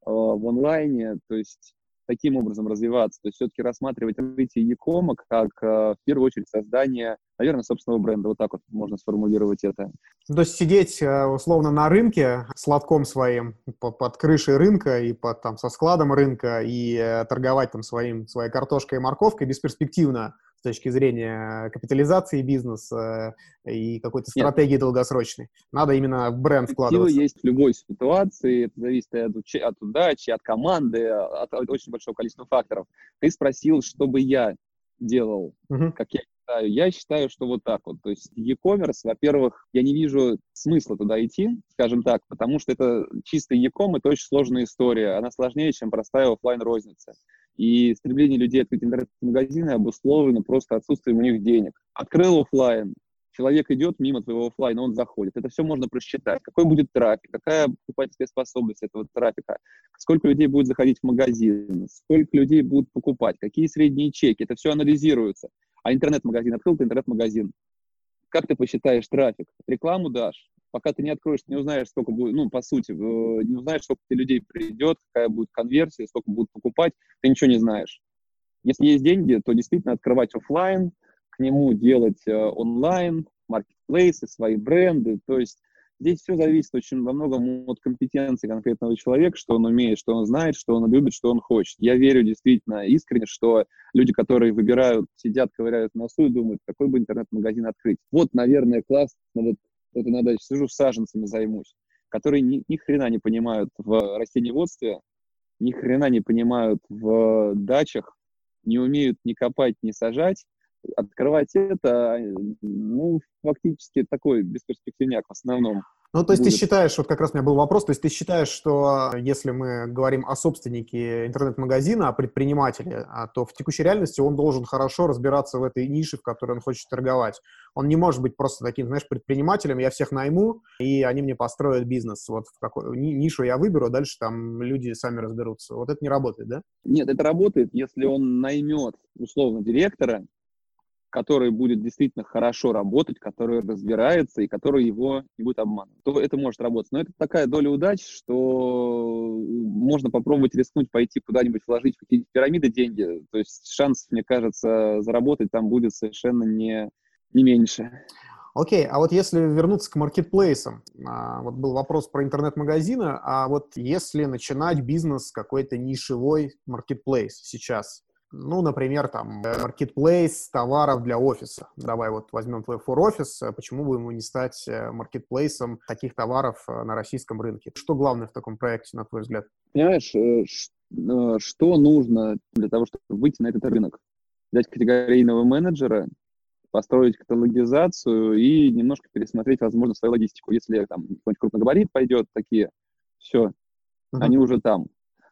а, в онлайне, то есть таким образом развиваться. То есть все-таки рассматривать развитие Якома как, а, в первую очередь, создание, наверное, собственного бренда. Вот так вот можно сформулировать это. То есть сидеть условно на рынке с лотком своим под крышей рынка и под, там, со складом рынка и э, торговать там своим, своей картошкой и морковкой бесперспективно с точки зрения капитализации бизнеса и какой-то стратегии Нет. долгосрочной. Надо именно в бренд вкладываться. есть в любой ситуации, это зависит от, от удачи, от команды, от, от очень большого количества факторов. Ты спросил, что бы я делал, угу. как я считаю. Я считаю, что вот так вот. То есть e-commerce, во-первых, я не вижу смысла туда идти, скажем так, потому что это чистый e-com, это очень сложная история. Она сложнее, чем простая офлайн розница и стремление людей открыть интернет-магазины обусловлено просто отсутствием у них денег. Открыл офлайн, человек идет мимо твоего офлайна, он заходит. Это все можно просчитать. Какой будет трафик, какая покупательская способность этого трафика, сколько людей будет заходить в магазин, сколько людей будут покупать, какие средние чеки. Это все анализируется. А интернет-магазин, открыл ты интернет-магазин. Как ты посчитаешь трафик? Рекламу дашь, пока ты не откроешь, не узнаешь, сколько будет, ну, по сути, э, не узнаешь, сколько людей придет, какая будет конверсия, сколько будут покупать, ты ничего не знаешь. Если есть деньги, то действительно открывать офлайн, к нему делать э, онлайн, маркетплейсы, свои бренды, то есть здесь все зависит очень во многом от компетенции конкретного человека, что он умеет, что он знает, что он любит, что он хочет. Я верю действительно искренне, что люди, которые выбирают, сидят, ковыряют носу и думают, какой бы интернет-магазин открыть. Вот, наверное, классно вот вот иногда сижу с саженцами займусь, которые ни, ни хрена не понимают в растениеводстве, ни хрена не понимают в дачах, не умеют ни копать, ни сажать, открывать это, ну, фактически такой бесперспективняк в основном. Ну, то есть будет. ты считаешь, вот как раз у меня был вопрос, то есть ты считаешь, что если мы говорим о собственнике интернет-магазина, о предпринимателе, а, то в текущей реальности он должен хорошо разбираться в этой нише, в которой он хочет торговать. Он не может быть просто таким, знаешь, предпринимателем, я всех найму, и они мне построят бизнес. Вот в какую нишу я выберу, а дальше там люди сами разберутся. Вот это не работает, да? Нет, это работает, если он наймет, условно, директора, который будет действительно хорошо работать, который разбирается и который его не будет обманывать, то это может работать. Но это такая доля удачи, что можно попробовать рискнуть, пойти куда-нибудь вложить в какие-нибудь пирамиды деньги. То есть шанс, мне кажется, заработать там будет совершенно не, не меньше. Окей, а вот если вернуться к маркетплейсам, а, вот был вопрос про интернет-магазины, а вот если начинать бизнес какой-то нишевой маркетплейс сейчас, ну, например, там, маркетплейс товаров для офиса. Давай вот возьмем твой фор-офис, почему бы ему не стать э, маркетплейсом таких товаров э, на российском рынке? Что главное в таком проекте, на твой взгляд? Понимаешь, э, что нужно для того, чтобы выйти на этот рынок? Взять категорийного менеджера, построить каталогизацию и немножко пересмотреть, возможно, свою логистику. Если там какой-нибудь крупногабарит пойдет, такие, все, uh-huh. они уже там.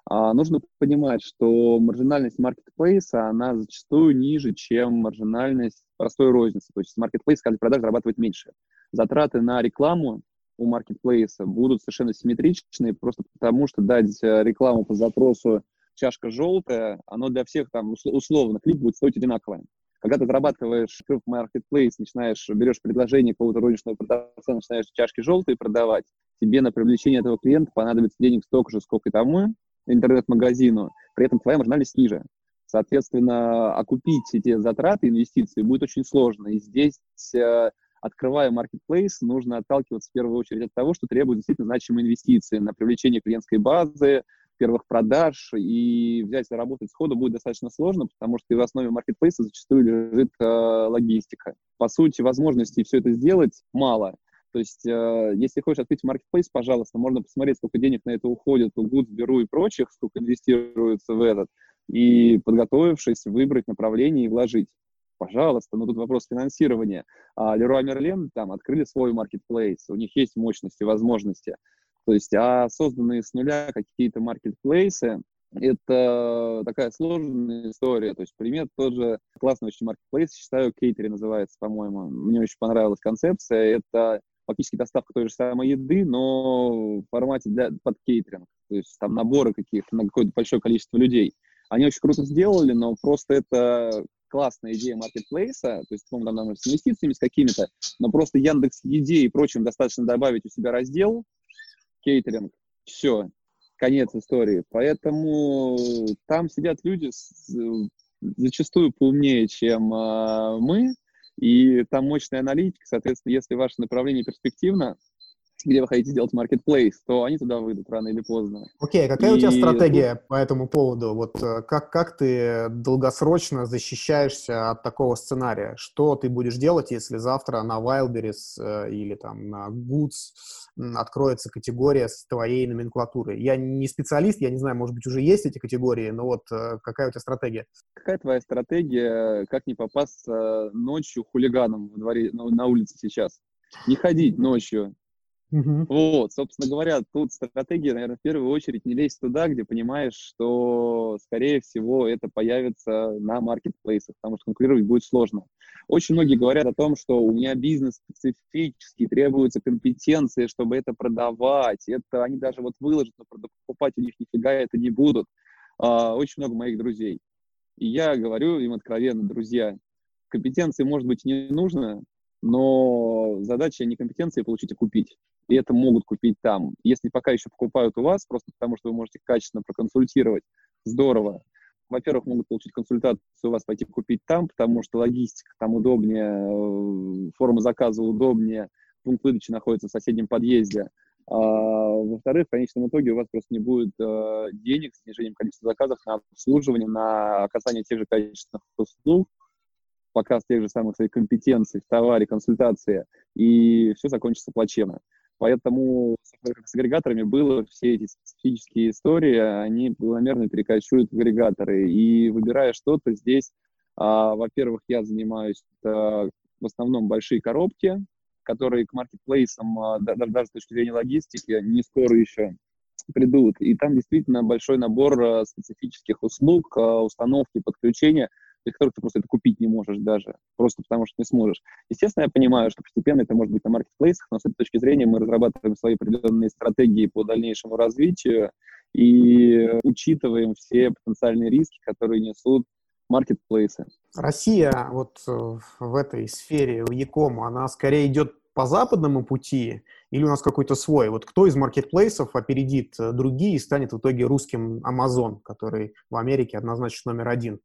А нужно понимать, что маржинальность маркетплейса, она зачастую ниже, чем маржинальность простой розницы. То есть маркетплейс каждый продаж зарабатывает меньше. Затраты на рекламу у маркетплейса будут совершенно симметричные, просто потому что дать э, рекламу по запросу чашка желтая, оно для всех там условно, клип будет стоить одинаково. Когда ты зарабатываешь в marketplace, начинаешь, берешь предложение какого-то розничного продавца, начинаешь чашки желтые продавать, тебе на привлечение этого клиента понадобится денег столько же, сколько и тому, интернет-магазину, при этом твоя маржинальность ниже. Соответственно, окупить эти затраты, инвестиции будет очень сложно. И здесь, э, открывая marketplace, нужно отталкиваться в первую очередь от того, что требует действительно значимые инвестиции на привлечение клиентской базы, первых продаж, и взять и работать сходу будет достаточно сложно, потому что в основе маркетплейса зачастую лежит э, логистика. По сути, возможностей все это сделать мало. То есть, э, если хочешь открыть маркетплейс, пожалуйста, можно посмотреть, сколько денег на это уходит у Goods, Беру и прочих, сколько инвестируется в этот, и, подготовившись, выбрать направление и вложить. Пожалуйста, но тут вопрос финансирования. А Leroy Merlin там открыли свой маркетплейс, у них есть мощности, возможности. То есть, а созданные с нуля какие-то маркетплейсы, это такая сложная история. То есть пример тот же классный очень маркетплейс, считаю, Кейтери называется, по-моему. Мне очень понравилась концепция. Это фактически доставка той же самой еды, но в формате для, под кейтеринг. То есть там наборы каких-то на какое-то большое количество людей. Они очень круто сделали, но просто это классная идея маркетплейса, то есть, по-моему, там, с инвестициями, с какими-то, но просто Яндекс Еде и прочим достаточно добавить у себя раздел кейтеринг, все, конец истории. Поэтому там сидят люди с, зачастую поумнее, чем э, мы, и там мощная аналитика, соответственно, если ваше направление перспективно, где вы хотите сделать marketplace, то они туда выйдут рано или поздно. Окей, okay, какая и... у тебя стратегия по этому поводу? Вот э, как, как ты долгосрочно защищаешься от такого сценария? Что ты будешь делать, если завтра на Wildberries э, или там на Goods откроется категория с твоей номенклатурой? Я не специалист, я не знаю, может быть, уже есть эти категории, но вот э, какая у тебя стратегия? Какая твоя стратегия, как не попасться ночью хулиганом в дворе, на улице сейчас? Не ходить ночью, Uh-huh. Вот, собственно говоря, тут стратегия, наверное, в первую очередь не лезть туда, где понимаешь, что, скорее всего, это появится на маркетплейсах, потому что конкурировать будет сложно. Очень многие говорят о том, что у меня бизнес специфический, требуются компетенции, чтобы это продавать. Это они даже вот выложат, но покупать у них нифига это не будут. А, очень много моих друзей. И я говорю им откровенно, друзья, компетенции, может быть, не нужно, но задача не компетенции получить, а купить. И это могут купить там. Если пока еще покупают у вас, просто потому что вы можете качественно проконсультировать, здорово. Во-первых, могут получить консультацию у вас, пойти купить там, потому что логистика там удобнее, э, форма заказа удобнее, пункт выдачи находится в соседнем подъезде. А, во-вторых, в конечном итоге у вас просто не будет э, денег с снижением количества заказов на обслуживание, на оказание тех же качественных услуг, показ тех же самых своих компетенций в товаре, консультации, и все закончится плачевно. Поэтому с агрегаторами было все эти специфические истории, они планомерно перекочуют в агрегаторы. И выбирая что-то здесь, а, во-первых, я занимаюсь а, в основном большие коробки, которые к маркетплейсам, а, даже, даже с точки зрения логистики, не скоро еще придут. И там действительно большой набор а, специфических услуг, а, установки, подключения – для которых ты просто это купить не можешь даже, просто потому что не сможешь. Естественно, я понимаю, что постепенно это может быть на маркетплейсах, но с этой точки зрения мы разрабатываем свои определенные стратегии по дальнейшему развитию и учитываем все потенциальные риски, которые несут маркетплейсы. Россия вот э, в этой сфере, в Якому, она скорее идет по западному пути или у нас какой-то свой? Вот кто из маркетплейсов опередит э, другие и станет в итоге русским Amazon, который в Америке однозначно номер один?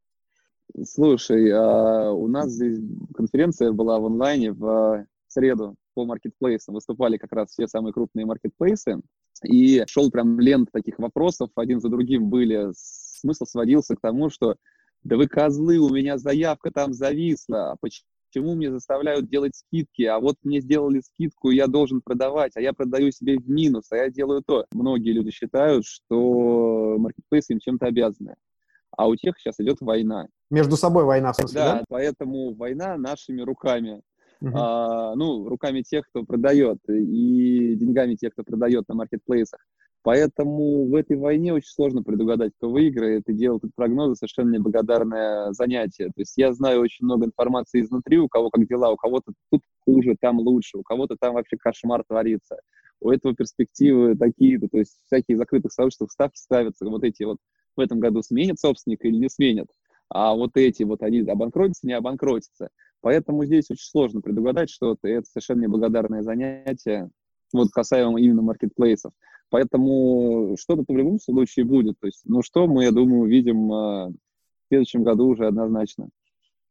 Слушай, а у нас здесь конференция была в онлайне в среду по маркетплейсам. Выступали как раз все самые крупные маркетплейсы. И шел прям лент таких вопросов, один за другим были. Смысл сводился к тому, что да вы козлы, у меня заявка там зависла, а почему мне заставляют делать скидки, а вот мне сделали скидку, я должен продавать, а я продаю себе в минус, а я делаю то. Многие люди считают, что маркетплейсы им чем-то обязаны а у тех сейчас идет война. Между собой война, в смысле, да? Да, поэтому война нашими руками. Uh-huh. А, ну, руками тех, кто продает, и деньгами тех, кто продает на маркетплейсах. Поэтому в этой войне очень сложно предугадать, кто выиграет, и делать прогнозы совершенно неблагодарное занятие. То есть я знаю очень много информации изнутри, у кого как дела, у кого-то тут хуже, там лучше, у кого-то там вообще кошмар творится. У этого перспективы такие-то, то есть всякие закрытых сообществах ставки ставятся, вот эти вот в этом году сменят собственника или не сменят, а вот эти вот они обанкротятся, не обанкротятся. Поэтому здесь очень сложно предугадать что-то, и это совершенно неблагодарное занятие, вот касаемо именно маркетплейсов. Поэтому что-то в любом случае будет. То есть, ну что мы, я думаю, увидим э, в следующем году уже однозначно.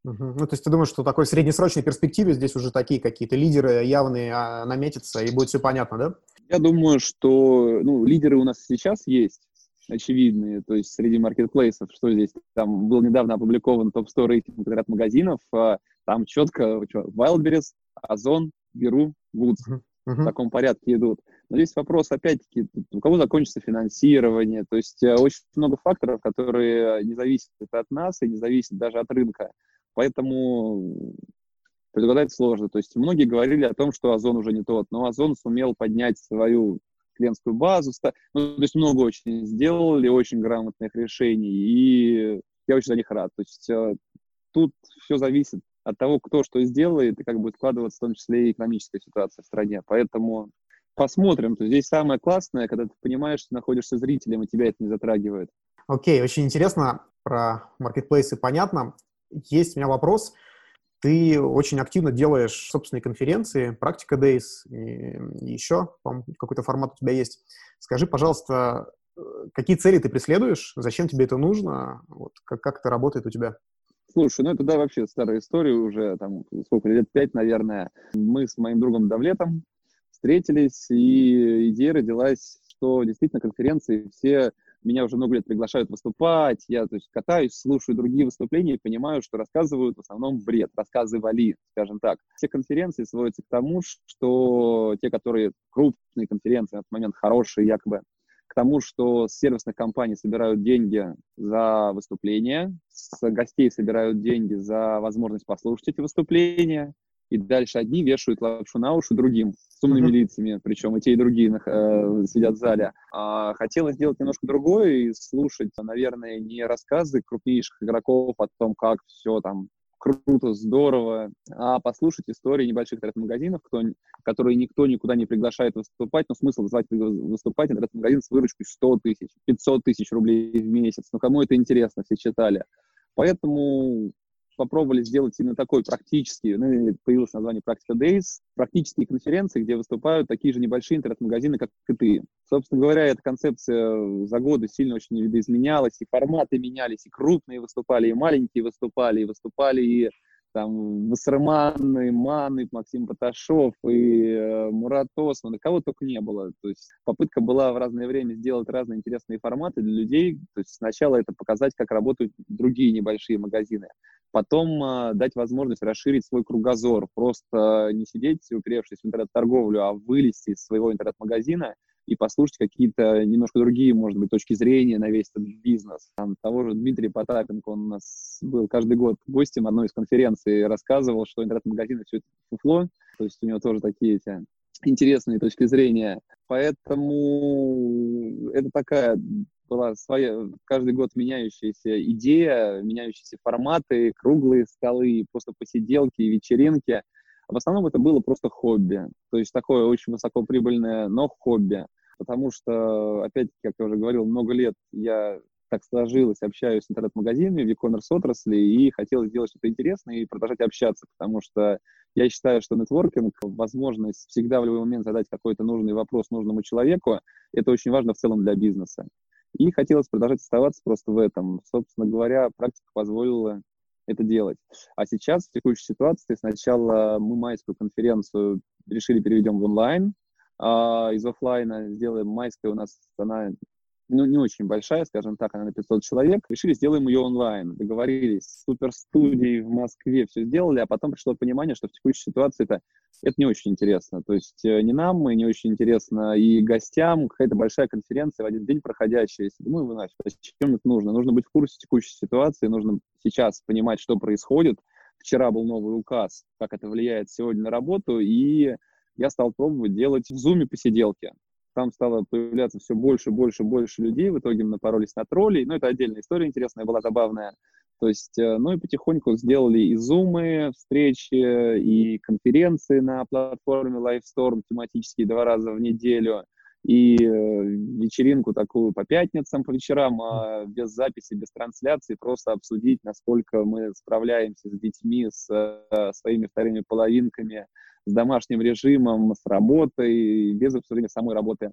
Угу. Ну, то есть ты думаешь, что такой среднесрочной перспективе здесь уже такие какие-то лидеры явные а, наметятся, и будет все понятно, да? Я думаю, что ну, лидеры у нас сейчас есть, очевидные, то есть среди маркетплейсов, что здесь, там был недавно опубликован топ-100 рейтинг ряд магазинов, а, там четко Wildberries, Озон, Беру, uh-huh. Uh-huh. в таком порядке идут. Но здесь вопрос, опять-таки, у кого закончится финансирование, то есть э, очень много факторов, которые не зависят от нас и не зависят даже от рынка. Поэтому предугадать сложно. То есть многие говорили о том, что Озон уже не тот, но Озон сумел поднять свою клиентскую базу. Ну, то есть много очень сделали, очень грамотных решений, и я очень за них рад. То есть э, тут все зависит от того, кто что сделает, и как будет складываться в том числе и экономическая ситуация в стране. Поэтому посмотрим. То есть здесь самое классное, когда ты понимаешь, что находишься зрителем, и тебя это не затрагивает. Окей, okay, очень интересно. про маркетплейсы понятно. Есть у меня вопрос. Ты очень активно делаешь собственные конференции, практика Days, и, и еще какой-то формат у тебя есть. Скажи, пожалуйста, э, какие цели ты преследуешь, зачем тебе это нужно, вот, как, как это работает у тебя? Слушай, ну это да, вообще старая история уже, там, сколько, лет пять, наверное. Мы с моим другом Давлетом встретились, и идея родилась, что действительно конференции все меня уже много лет приглашают выступать, я то есть, катаюсь, слушаю другие выступления и понимаю, что рассказывают в основном бред, рассказывали, скажем так. Все конференции сводятся к тому, что те, которые крупные конференции, на этот момент хорошие якобы, к тому, что с сервисных компаний собирают деньги за выступления, с гостей собирают деньги за возможность послушать эти выступления, и дальше одни вешают лапшу на уши другим с умными mm-hmm. лицами, причем и те, и другие э, сидят в зале. А хотелось сделать немножко другое и слушать, наверное, не рассказы крупнейших игроков о том, как все там круто, здорово, а послушать истории небольших интернет-магазинов, кто, которые никто никуда не приглашает выступать, но смысл звать выступать интернет-магазин с выручкой 100 тысяч, 500 тысяч рублей в месяц. Ну, кому это интересно, все читали. Поэтому попробовали сделать именно такой практический, ну, появилось название Practical Days, практические конференции, где выступают такие же небольшие интернет-магазины, как и ты. Собственно говоря, эта концепция за годы сильно очень видоизменялась, и форматы менялись, и крупные выступали, и маленькие выступали, и выступали, и там Вассерман, и Ман, и Максим Поташов, и э, Мурат Осман, кого только не было. То есть попытка была в разное время сделать разные интересные форматы для людей. То есть сначала это показать, как работают другие небольшие магазины. Потом э, дать возможность расширить свой кругозор. Просто не сидеть, уперевшись в интернет-торговлю, а вылезти из своего интернет-магазина – и послушать какие-то немножко другие, может быть, точки зрения на весь этот бизнес. Там того же Дмитрий Потапенко, он у нас был каждый год гостем одной из конференций, рассказывал, что интернет-магазины все это фуфло, то есть у него тоже такие эти интересные точки зрения. Поэтому это такая была своя, каждый год меняющаяся идея, меняющиеся форматы, круглые столы, просто посиделки, вечеринки. В основном это было просто хобби, то есть такое очень высокоприбыльное, но хобби, потому что, опять-таки, как я уже говорил, много лет я так сложилось, общаюсь с интернет-магазинами в e-commerce отрасли и хотел сделать что-то интересное и продолжать общаться, потому что я считаю, что нетворкинг, возможность всегда в любой момент задать какой-то нужный вопрос нужному человеку, это очень важно в целом для бизнеса. И хотелось продолжать оставаться просто в этом. Собственно говоря, практика позволила это делать. А сейчас, в текущей ситуации, сначала мы майскую конференцию решили переведем в онлайн, а из офлайна сделаем майская у нас, она ну, не очень большая, скажем так, она на 500 человек. Решили, сделаем ее онлайн. Договорились с суперстудией в Москве, все сделали, а потом пришло понимание, что в текущей ситуации это, это не очень интересно. То есть э, не нам, и не очень интересно и гостям. Какая-то большая конференция в один день проходящая. Думаю, вы знаете, зачем это нужно? Нужно быть в курсе текущей ситуации, нужно сейчас понимать, что происходит. Вчера был новый указ, как это влияет сегодня на работу, и я стал пробовать делать в зуме посиделки там стало появляться все больше, больше, больше людей, в итоге мы напоролись на троллей, ну, это отдельная история интересная была, забавная, то есть, э, ну, и потихоньку сделали и зумы, встречи, и конференции на платформе Livestorm тематические два раза в неделю, и э, вечеринку такую по пятницам, по вечерам, а без записи, без трансляции, просто обсудить, насколько мы справляемся с детьми, с э, своими вторыми половинками, с домашним режимом, с работой, без обсуждения самой работы.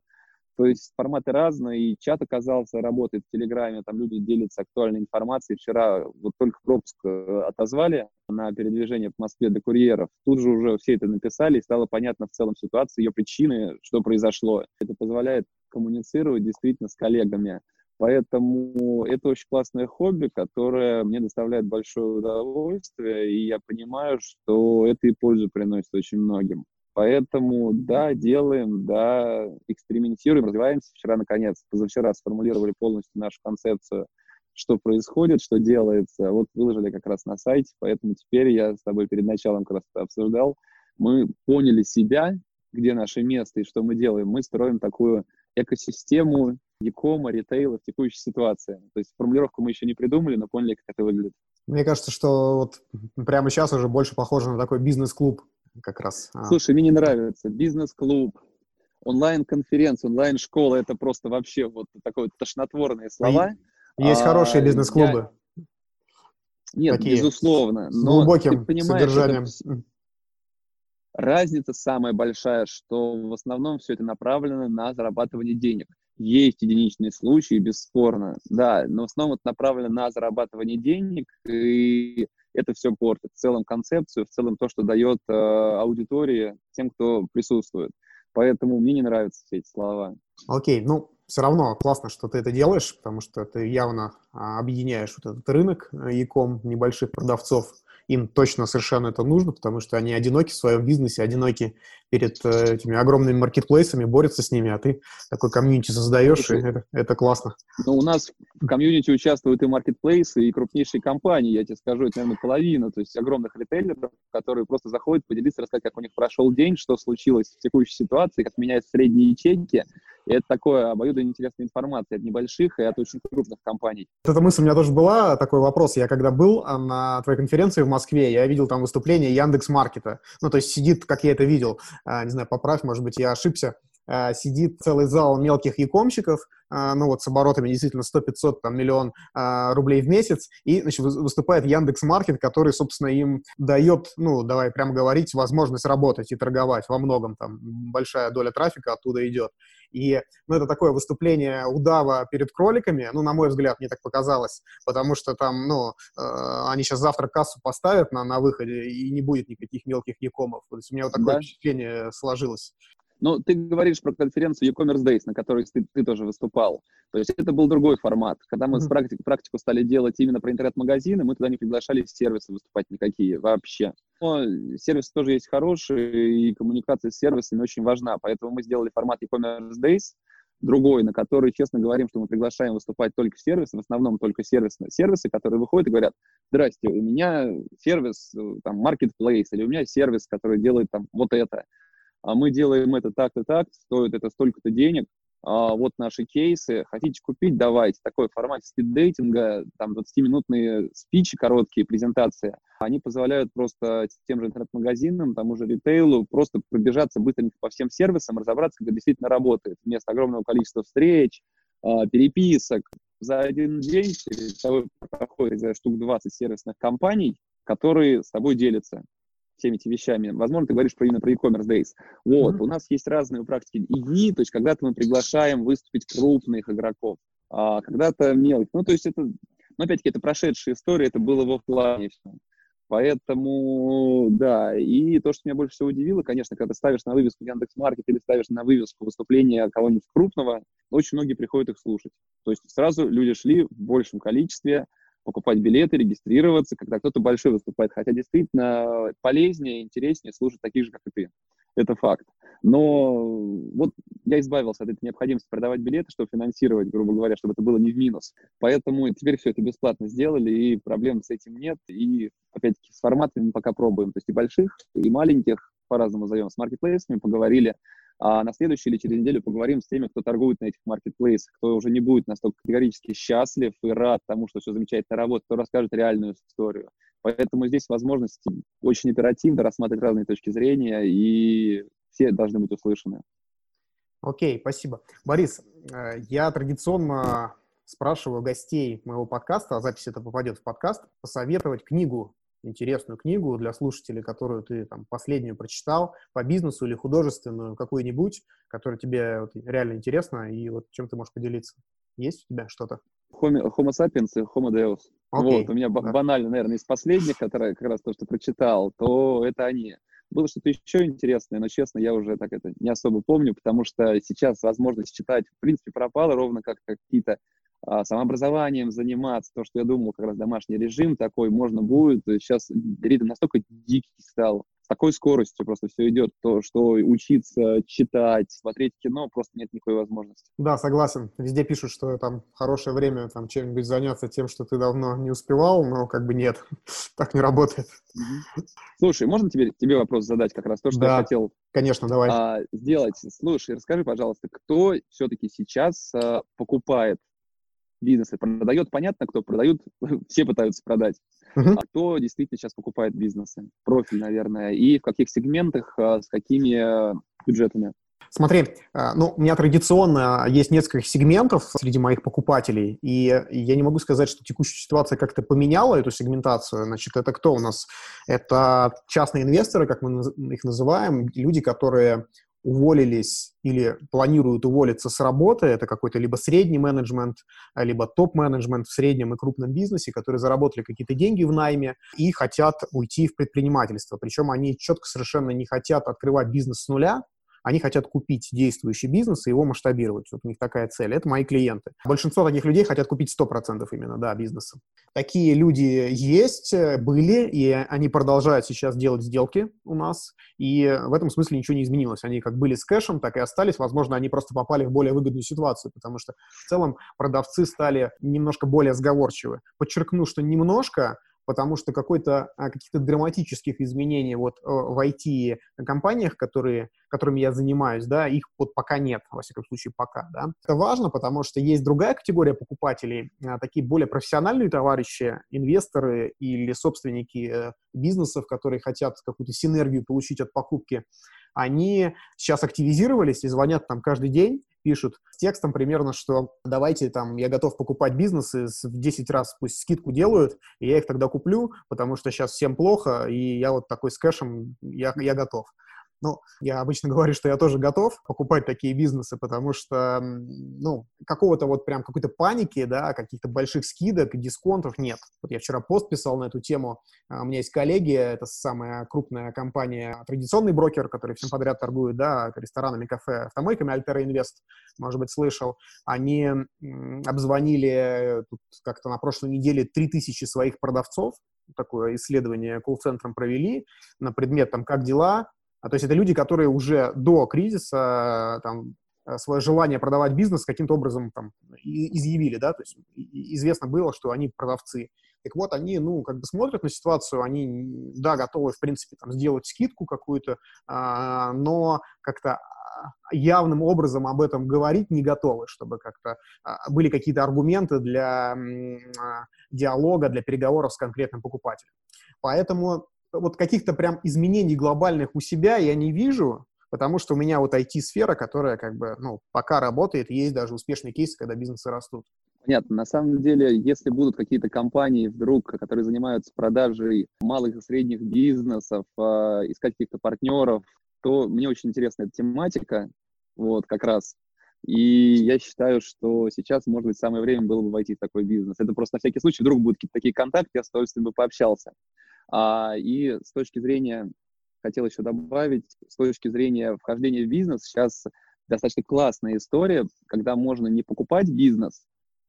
То есть форматы разные, и чат оказался, работает в Телеграме, там люди делятся актуальной информацией. Вчера вот только пропуск э, отозвали на передвижение по Москве до курьеров. Тут же уже все это написали, и стало понятно в целом ситуация, ее причины, что произошло. Это позволяет коммуницировать действительно с коллегами. Поэтому это очень классное хобби, которое мне доставляет большое удовольствие, и я понимаю, что это и пользу приносит очень многим. Поэтому, да, делаем, да, экспериментируем, развиваемся. Вчера, наконец, позавчера сформулировали полностью нашу концепцию, что происходит, что делается. Вот выложили как раз на сайте, поэтому теперь я с тобой перед началом как раз это обсуждал. Мы поняли себя, где наше место и что мы делаем. Мы строим такую экосистему якома, ритейла в текущей ситуации. То есть формулировку мы еще не придумали, но поняли, как это выглядит. Мне кажется, что вот прямо сейчас уже больше похоже на такой бизнес-клуб как раз. А. Слушай, мне не нравится. Бизнес-клуб, онлайн-конференция, онлайн-школа — это просто вообще вот такое вот тошнотворные слова. Есть а, хорошие бизнес-клубы. Нет, Такие безусловно. С Но глубоким ты понимаешь, содержанием. это разница самая большая, что в основном все это направлено на зарабатывание денег. Есть единичные случаи, бесспорно, да, но в основном это направлено на зарабатывание денег, и это все портит в целом концепцию, в целом то, что дает э, аудитории тем, кто присутствует. Поэтому мне не нравятся все эти слова. Окей, ну, все равно классно, что ты это делаешь, потому что ты явно а, объединяешь вот этот рынок яком небольших продавцов им точно совершенно это нужно, потому что они одиноки в своем бизнесе, одиноки перед э, этими огромными маркетплейсами, борются с ними, а ты такой комьюнити создаешь, и это, это классно. Но у нас в комьюнити участвуют и маркетплейсы, и крупнейшие компании, я тебе скажу, это, наверное, половина, то есть огромных ритейлеров, которые просто заходят поделиться, рассказать, как у них прошел день, что случилось в текущей ситуации, как меняются средние ячейки, и это такое обоюдо интересная информация от небольших и от очень крупных компаний. Эта мысль у меня тоже была, такой вопрос. Я когда был а, на твоей конференции в Москве, я видел там выступление Яндекс Маркета. Ну, то есть сидит, как я это видел, а, не знаю, поправь, может быть, я ошибся, а, сидит целый зал мелких якомщиков, ну вот с оборотами действительно 100-500 там, миллион рублей в месяц, и значит, выступает Яндекс Маркет, который, собственно, им дает, ну, давай прямо говорить, возможность работать и торговать во многом, там большая доля трафика оттуда идет. И ну, это такое выступление удава перед кроликами, ну, на мой взгляд, мне так показалось, потому что там, ну, э, они сейчас завтра кассу поставят на, на выходе, и не будет никаких мелких якомов. То есть у меня вот такое да. впечатление сложилось. Ну, ты говоришь про конференцию e-commerce days, на которой ты, ты тоже выступал. То есть это был другой формат. Когда мы mm-hmm. практику, практику стали делать именно про интернет-магазины, мы туда не приглашали сервисы выступать никакие вообще. Но сервисы тоже есть хорошие, и коммуникация с сервисами очень важна. Поэтому мы сделали формат e-commerce days, другой, на который, честно говорим, что мы приглашаем выступать только сервисы, в основном только сервисы, сервисы, которые выходят и говорят, здрасте, у меня сервис, э, там, marketplace, или у меня сервис, который делает там вот это а мы делаем это так-то так, стоит это столько-то денег, а вот наши кейсы, хотите купить, давайте. Такой формат спиддейтинга, там 20-минутные спичи короткие, презентации, они позволяют просто тем же интернет-магазинам, тому же ритейлу просто пробежаться быстренько по всем сервисам, разобраться, как действительно работает. Вместо огромного количества встреч, а, переписок. За один день перед тобой проходит штук 20 сервисных компаний, которые с тобой делятся всеми этими вещами. Возможно, ты говоришь про именно про e-commerce days. Вот, mm-hmm. у нас есть разные практики ИИ, то есть когда-то мы приглашаем выступить крупных игроков, а когда-то мелких. Ну, то есть это, ну, опять-таки, это прошедшая история, это было в офлайне все. Поэтому, да, и то, что меня больше всего удивило, конечно, когда ты ставишь на вывеску Яндекс.Маркет или ставишь на вывеску выступления кого-нибудь крупного, очень многие приходят их слушать. То есть сразу люди шли в большем количестве, покупать билеты, регистрироваться, когда кто-то большой выступает. Хотя действительно полезнее, интереснее слушать таких же, как и ты. Это факт. Но вот я избавился от этой необходимости продавать билеты, чтобы финансировать, грубо говоря, чтобы это было не в минус. Поэтому теперь все это бесплатно сделали, и проблем с этим нет. И, опять-таки, с форматами мы пока пробуем. То есть и больших, и маленьких, по-разному зовем, с маркетплейсами поговорили. А на следующей или через неделю поговорим с теми, кто торгует на этих маркетплейсах, кто уже не будет настолько категорически счастлив и рад тому, что все замечательно работает, кто расскажет реальную историю. Поэтому здесь возможность очень оперативно рассматривать разные точки зрения, и все должны быть услышаны. Окей, спасибо. Борис, э, я традиционно спрашиваю гостей моего подкаста, а запись это попадет в подкаст, посоветовать книгу интересную книгу для слушателей, которую ты там последнюю прочитал по бизнесу или художественную какую-нибудь, которая тебе вот, реально интересна, и вот чем ты можешь поделиться? Есть у тебя что-то? Homo, Homo sapiens и Homo Deus. Okay. Вот, у меня да. банально, наверное, из последних, которые как раз то, что прочитал, то это они. Было что-то еще интересное, но, честно, я уже так это не особо помню, потому что сейчас возможность читать, в принципе, пропала, ровно как какие-то самообразованием заниматься, то, что я думал, как раз домашний режим такой можно будет. Сейчас ритм настолько дикий стал, с такой скоростью просто все идет, то, что учиться, читать, смотреть кино, просто нет никакой возможности. Да, согласен. Везде пишут, что там хорошее время там чем-нибудь заняться тем, что ты давно не успевал, но как бы нет, так не работает. Слушай, можно тебе, тебе вопрос задать как раз то, что да, я хотел конечно, давай. А, сделать? Слушай, расскажи, пожалуйста, кто все-таки сейчас а, покупает бизнесы. Продает, понятно, кто продают, все пытаются продать. Uh-huh. А кто действительно сейчас покупает бизнесы? Профиль, наверное. И в каких сегментах, а, с какими бюджетами? Смотри, э, ну, у меня традиционно есть несколько сегментов среди моих покупателей, и я не могу сказать, что текущая ситуация как-то поменяла эту сегментацию. Значит, это кто у нас? Это частные инвесторы, как мы их называем, люди, которые уволились или планируют уволиться с работы, это какой-то либо средний менеджмент, либо топ-менеджмент в среднем и крупном бизнесе, которые заработали какие-то деньги в найме и хотят уйти в предпринимательство. Причем они четко совершенно не хотят открывать бизнес с нуля, они хотят купить действующий бизнес и его масштабировать. Вот у них такая цель. Это мои клиенты. Большинство таких людей хотят купить 100% именно, да, бизнеса. Такие люди есть, были, и они продолжают сейчас делать сделки у нас. И в этом смысле ничего не изменилось. Они как были с кэшем, так и остались. Возможно, они просто попали в более выгодную ситуацию, потому что в целом продавцы стали немножко более сговорчивы. Подчеркну, что немножко, потому что какой-то, а, каких-то драматических изменений вот э, в IT-компаниях, которые, которыми я занимаюсь, да, их вот пока нет, во всяком случае, пока, да. Это важно, потому что есть другая категория покупателей, а, такие более профессиональные товарищи, инвесторы или собственники э, бизнесов, которые хотят какую-то синергию получить от покупки они сейчас активизировались и звонят там каждый день, пишут текстом примерно, что давайте там, я готов покупать бизнесы, в 10 раз пусть скидку делают, и я их тогда куплю, потому что сейчас всем плохо, и я вот такой с кэшем, я, я готов. Ну, я обычно говорю, что я тоже готов покупать такие бизнесы, потому что, ну, какого-то вот прям какой-то паники, да, каких-то больших скидок и дисконтов нет. Вот я вчера пост писал на эту тему. А, у меня есть коллеги, это самая крупная компания, традиционный брокер, который всем подряд торгует, да, ресторанами, кафе, автомойками, Altera Invest, может быть, слышал. Они обзвонили как-то на прошлой неделе 3000 своих продавцов, такое исследование колл-центром провели на предмет там «Как дела?», а, то есть это люди, которые уже до кризиса там, э, свое желание продавать бизнес каким-то образом там, изъявили, да, то есть известно было, что они продавцы. Так вот, они, ну, как бы смотрят на ситуацию, они, да, готовы, в принципе, там, сделать скидку какую-то, а, но как-то а, явным образом об этом говорить не готовы, чтобы как-то а, были какие-то аргументы для а, диалога, для переговоров с конкретным покупателем. Поэтому вот каких-то прям изменений глобальных у себя я не вижу, потому что у меня вот IT-сфера, которая как бы, ну, пока работает, есть даже успешные кейсы, когда бизнесы растут. Понятно. На самом деле, если будут какие-то компании вдруг, которые занимаются продажей малых и средних бизнесов, э, искать каких-то партнеров, то мне очень интересна эта тематика, вот, как раз. И я считаю, что сейчас, может быть, самое время было бы войти в такой бизнес. Это просто на всякий случай, вдруг будут какие-то такие контакты, я с удовольствием бы пообщался. А, и с точки зрения, хотел еще добавить, с точки зрения вхождения в бизнес, сейчас достаточно классная история, когда можно не покупать бизнес,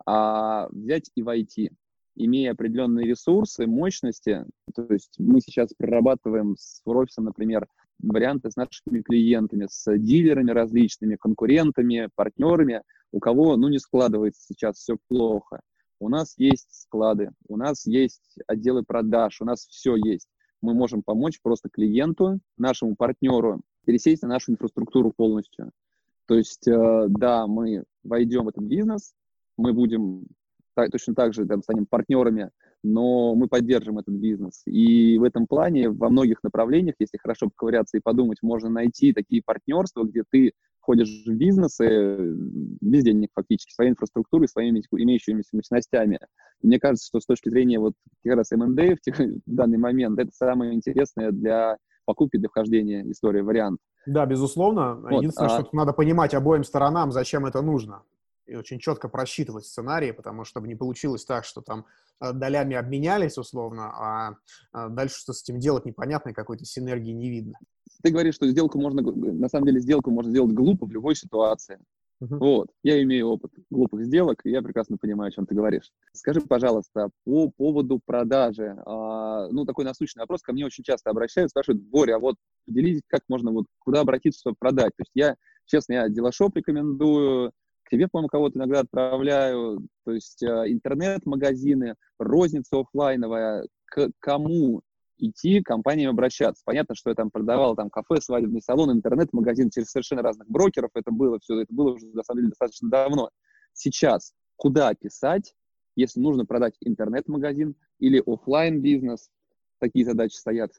а взять и войти, имея определенные ресурсы, мощности. То есть мы сейчас прорабатываем с офисом, например, варианты с нашими клиентами, с дилерами различными, конкурентами, партнерами, у кого, ну, не складывается сейчас все плохо. У нас есть склады, у нас есть отделы продаж, у нас все есть. Мы можем помочь просто клиенту, нашему партнеру пересесть на нашу инфраструктуру полностью. То есть, э, да, мы войдем в этот бизнес, мы будем так, точно так же там, станем партнерами, но мы поддержим этот бизнес. И в этом плане во многих направлениях, если хорошо поковыряться и подумать, можно найти такие партнерства, где ты входишь в бизнес э, без денег фактически, своей инфраструктурой, своими имеющимися мощностями. И мне кажется, что с точки зрения вот как раз МНД в, данный момент это самое интересное для покупки, для вхождения истории, вариант. Да, безусловно. Вот, Единственное, а... что надо понимать обоим сторонам, зачем это нужно. И очень четко просчитывать сценарии, потому что чтобы не получилось так, что там э, долями обменялись условно, а, а дальше что с этим делать непонятно, и какой-то синергии не видно ты говоришь, что сделку можно, на самом деле сделку можно сделать глупо в любой ситуации. Uh-huh. Вот, я имею опыт глупых сделок, и я прекрасно понимаю, о чем ты говоришь. Скажи, пожалуйста, по поводу продажи, а, ну, такой насущный вопрос, ко мне очень часто обращаются, спрашивают, Боря, а вот поделитесь, как можно, вот, куда обратиться, чтобы продать. То есть я, честно, я делошоп рекомендую, тебе, по-моему, кого-то иногда отправляю, то есть а, интернет-магазины, розница офлайновая, к кому идти компаниям обращаться. Понятно, что я там продавал там кафе, свадебный салон, интернет-магазин через совершенно разных брокеров. Это было все, это было уже на самом деле достаточно давно. Сейчас куда писать, если нужно продать интернет-магазин или офлайн бизнес? Такие задачи стоят.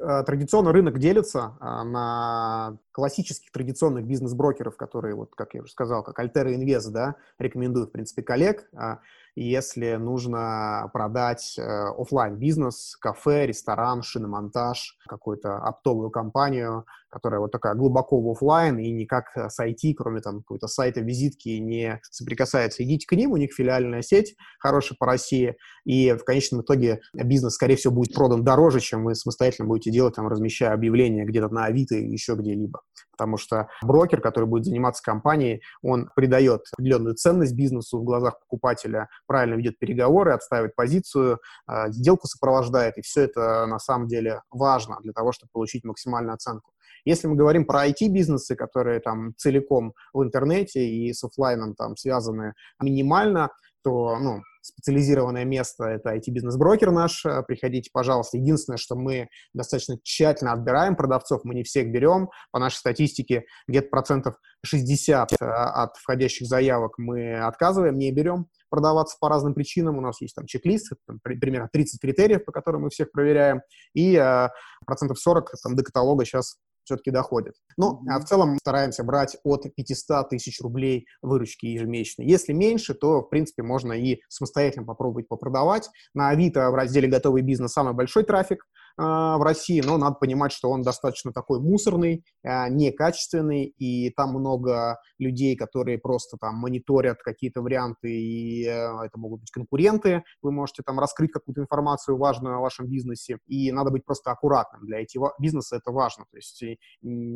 Э, традиционно рынок делится а, на классических традиционных бизнес-брокеров, которые, вот, как я уже сказал, как Альтера Инвест, да, рекомендую, в принципе, коллег, а, если нужно продать э, офлайн бизнес, кафе, ресторан, шиномонтаж, какую-то оптовую компанию, которая вот такая глубоко в офлайн и никак с IT, кроме там какой-то сайта, визитки, не соприкасается. Идите к ним, у них филиальная сеть хорошая по России, и в конечном итоге бизнес, скорее всего, будет продан дороже, чем вы самостоятельно будете делать, там, размещая объявления где-то на Авито или еще где-либо потому что брокер, который будет заниматься компанией, он придает определенную ценность бизнесу в глазах покупателя, правильно ведет переговоры, отстаивает позицию, а, сделку сопровождает, и все это на самом деле важно для того, чтобы получить максимальную оценку. Если мы говорим про IT-бизнесы, которые там целиком в интернете и с офлайном там связаны минимально, то, ну, специализированное место, это IT-бизнес-брокер наш, приходите, пожалуйста. Единственное, что мы достаточно тщательно отбираем продавцов, мы не всех берем. По нашей статистике где-то процентов 60 э, от входящих заявок мы отказываем, не берем продаваться по разным причинам. У нас есть там чек-лист, там, примерно 30 критериев, по которым мы всех проверяем, и э, процентов 40 там, до каталога сейчас все-таки доходит. Ну, а в целом стараемся брать от 500 тысяч рублей выручки ежемесячно. Если меньше, то, в принципе, можно и самостоятельно попробовать попродавать. На Авито в разделе «Готовый бизнес» самый большой трафик – в России, но надо понимать, что он достаточно такой мусорный, а, некачественный, и там много людей, которые просто там мониторят какие-то варианты, и э, это могут быть конкуренты, вы можете там раскрыть какую-то информацию важную о вашем бизнесе, и надо быть просто аккуратным. Для IT-бизнеса это важно, то есть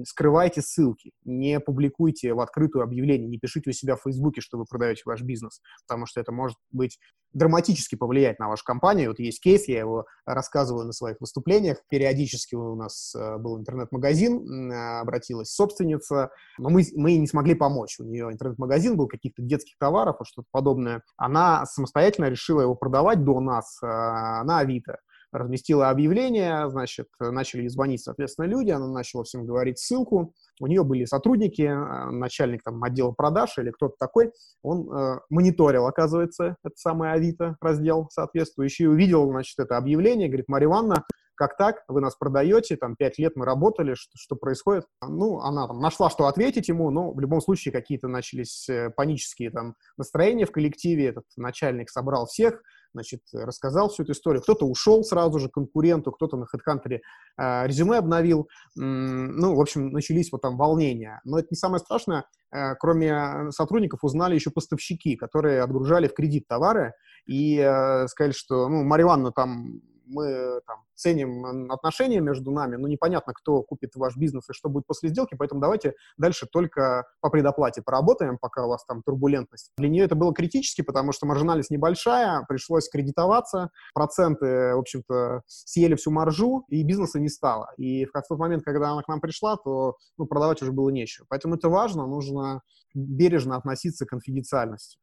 скрывайте ссылки, не публикуйте в открытую объявление, не пишите у себя в Фейсбуке, что вы продаете ваш бизнес, потому что это может быть драматически повлиять на вашу компанию. Вот есть кейс, я его рассказываю на своих выступлениях. Периодически у нас э, был интернет-магазин, э, обратилась собственница, но мы, мы не смогли помочь. У нее интернет-магазин был каких-то детских товаров что-то подобное. Она самостоятельно решила его продавать до нас э, на Авито разместила объявление, значит, начали звонить, соответственно, люди, она начала всем говорить ссылку, у нее были сотрудники, э, начальник там отдела продаж или кто-то такой, он э, мониторил, оказывается, это самый Авито раздел соответствующий, увидел, значит, это объявление, говорит, Мария Ивановна, как так, вы нас продаете, там, пять лет мы работали, что, что происходит? Ну, она там нашла, что ответить ему, но в любом случае какие-то начались э, панические там настроения в коллективе, этот начальник собрал всех, значит, рассказал всю эту историю. Кто-то ушел сразу же конкуренту, кто-то на HeadHunter э, резюме обновил. Ну, в общем, начались вот там волнения. Но это не самое страшное. Э, кроме сотрудников узнали еще поставщики, которые отгружали в кредит товары и э, сказали, что, ну, Марья там мы там, ценим отношения между нами, но непонятно, кто купит ваш бизнес и что будет после сделки, поэтому давайте дальше только по предоплате поработаем, пока у вас там турбулентность. Для нее это было критически, потому что маржинальность небольшая, пришлось кредитоваться, проценты, в общем-то, съели всю маржу, и бизнеса не стало. И в тот момент, когда она к нам пришла, то ну, продавать уже было нечего. Поэтому это важно, нужно бережно относиться к конфиденциальности.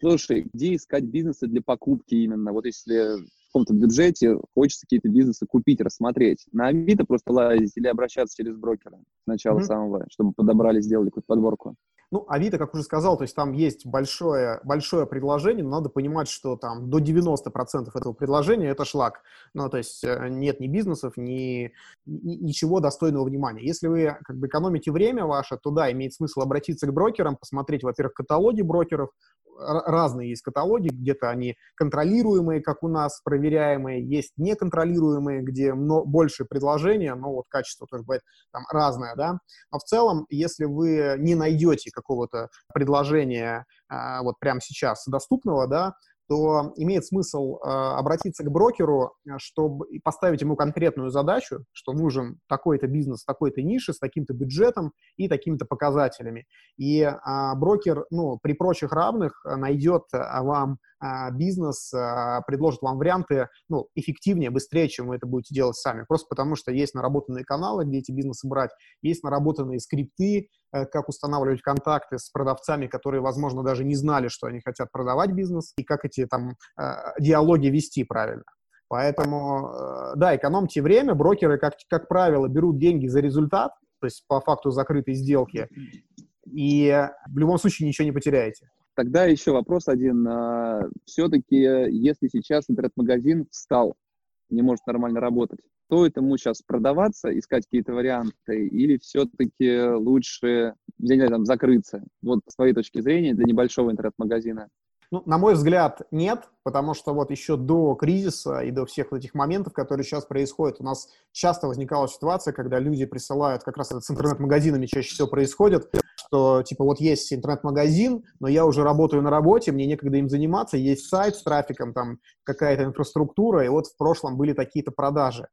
Слушай, где искать бизнесы для покупки именно? Вот если каком-то бюджете хочется какие-то бизнесы купить, рассмотреть. На Авито просто лазить или обращаться через брокера сначала mm-hmm. самого, чтобы подобрали, сделали какую-то подборку. Ну, Авито, как уже сказал, то есть там есть большое, большое предложение, но надо понимать, что там до 90% этого предложения это шлак. Ну, то есть э, нет ни бизнесов, ни, ни ничего достойного внимания. Если вы как бы экономите время ваше, то да, имеет смысл обратиться к брокерам, посмотреть, во-первых, каталоги брокеров, разные есть каталоги, где-то они контролируемые, как у нас, проверяемые, есть неконтролируемые, где больше предложения, но вот качество тоже бывает там разное, да. Но в целом, если вы не найдете какого-то предложения а, вот прямо сейчас доступного, да, то имеет смысл э, обратиться к брокеру, э, чтобы поставить ему конкретную задачу, что нужен такой-то бизнес, такой-то нише с таким-то бюджетом и такими-то показателями. И э, брокер, ну, при прочих равных найдет вам а, бизнес а, предложит вам варианты ну, эффективнее, быстрее, чем вы это будете делать сами. Просто потому, что есть наработанные каналы, где эти бизнесы брать, есть наработанные скрипты, э, как устанавливать контакты с продавцами, которые, возможно, даже не знали, что они хотят продавать бизнес, и как эти там э, диалоги вести правильно. Поэтому, э, да, экономьте время. Брокеры, как, как правило, берут деньги за результат, то есть по факту закрытой сделки, и в любом случае ничего не потеряете. Тогда еще вопрос один. А, Все-таки, если сейчас интернет-магазин встал, не может нормально работать, стоит ему сейчас продаваться, искать какие-то варианты, или все-таки лучше, я не знаю, там, закрыться? Вот с твоей точки зрения для небольшого интернет-магазина. Ну, на мой взгляд, нет, потому что вот еще до кризиса и до всех этих моментов, которые сейчас происходят, у нас часто возникала ситуация, когда люди присылают, как раз это с интернет-магазинами чаще всего происходит, что типа вот есть интернет-магазин, но я уже работаю на работе, мне некогда им заниматься, есть сайт с трафиком, там какая-то инфраструктура, и вот в прошлом были такие-то продажи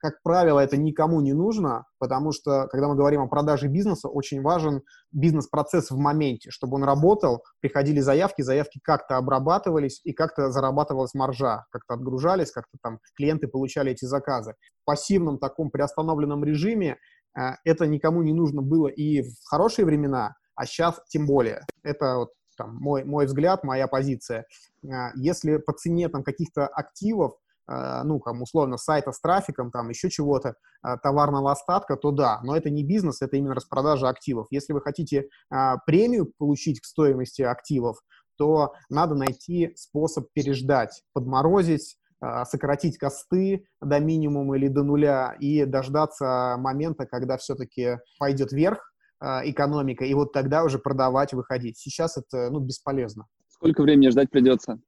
как правило, это никому не нужно, потому что, когда мы говорим о продаже бизнеса, очень важен бизнес-процесс в моменте, чтобы он работал, приходили заявки, заявки как-то обрабатывались и как-то зарабатывалась маржа, как-то отгружались, как-то там клиенты получали эти заказы. В пассивном таком приостановленном режиме это никому не нужно было и в хорошие времена, а сейчас тем более. Это вот там, мой, мой взгляд, моя позиция. Э, если по цене там каких-то активов Э, ну, там, условно, сайта с трафиком, там, еще чего-то, товарного остатка, то да, но это не бизнес, это именно распродажа активов. Если вы хотите а, премию получить к стоимости активов, то надо найти способ переждать, подморозить, а, сократить косты до минимума или до нуля и дождаться момента, когда все-таки пойдет вверх а, экономика, и вот тогда уже продавать, выходить. Сейчас это ну, бесполезно. Сколько времени ждать придется?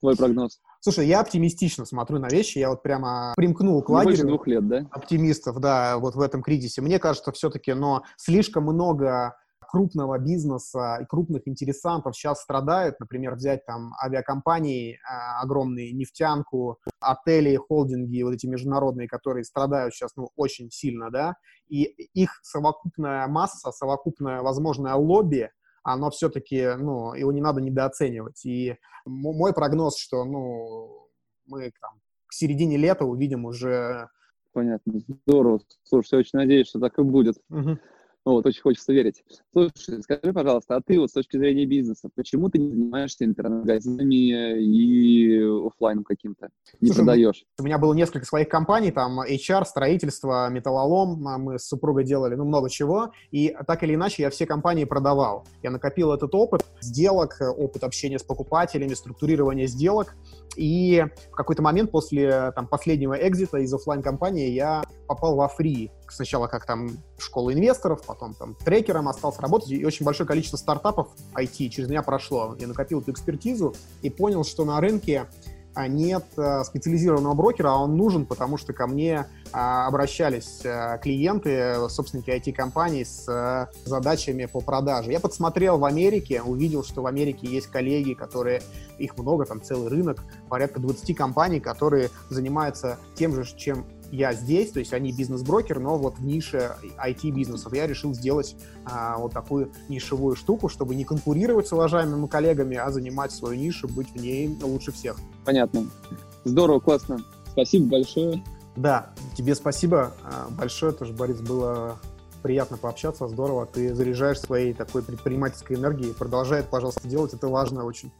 Твой прогноз? Слушай, я оптимистично смотрю на вещи. Я вот прямо примкнул к лагерю. Больше двух лет, да? Оптимистов, да, вот в этом кризисе. Мне кажется, все-таки, но слишком много крупного бизнеса и крупных интересантов сейчас страдают. Например, взять там авиакомпании э, огромные, нефтянку, отели, холдинги, вот эти международные, которые страдают сейчас ну, очень сильно, да, и их совокупная масса, совокупное возможное лобби – оно все-таки, ну, его не надо недооценивать. И мой прогноз, что, ну, мы там к середине лета увидим уже... Понятно, здорово. Слушай, я очень надеюсь, что так и будет. Угу. Ну, вот, очень хочется верить. Слушай, скажи, пожалуйста, а ты вот с точки зрения бизнеса, почему ты не занимаешься интернет-магазинами и офлайном каким-то? Не Слушай, продаешь? У меня было несколько своих компаний, там HR, строительство, металлолом, а мы с супругой делали, ну, много чего, и так или иначе я все компании продавал. Я накопил этот опыт сделок, опыт общения с покупателями, структурирования сделок, и в какой-то момент после там, последнего экзита из офлайн компании я попал во фри. Сначала как там школа инвесторов, потом там трекером остался работать, и очень большое количество стартапов IT через меня прошло. Я накопил эту экспертизу и понял, что на рынке а, нет а, специализированного брокера, а он нужен, потому что ко мне а, обращались клиенты, собственники IT-компаний с задачами по продаже. Я подсмотрел в Америке, увидел, что в Америке есть коллеги, которые, их много, там целый рынок, порядка 20 компаний, которые занимаются тем же, чем я здесь, то есть они бизнес-брокер, но вот в нише IT-бизнесов. Я решил сделать а, вот такую нишевую штуку, чтобы не конкурировать с уважаемыми коллегами, а занимать свою нишу, быть в ней лучше всех. Понятно. Здорово, классно. Спасибо большое. Да, тебе спасибо а, большое тоже, Борис, было приятно пообщаться, здорово. Ты заряжаешь своей такой предпринимательской энергией. Продолжай, пожалуйста, делать, это важно очень.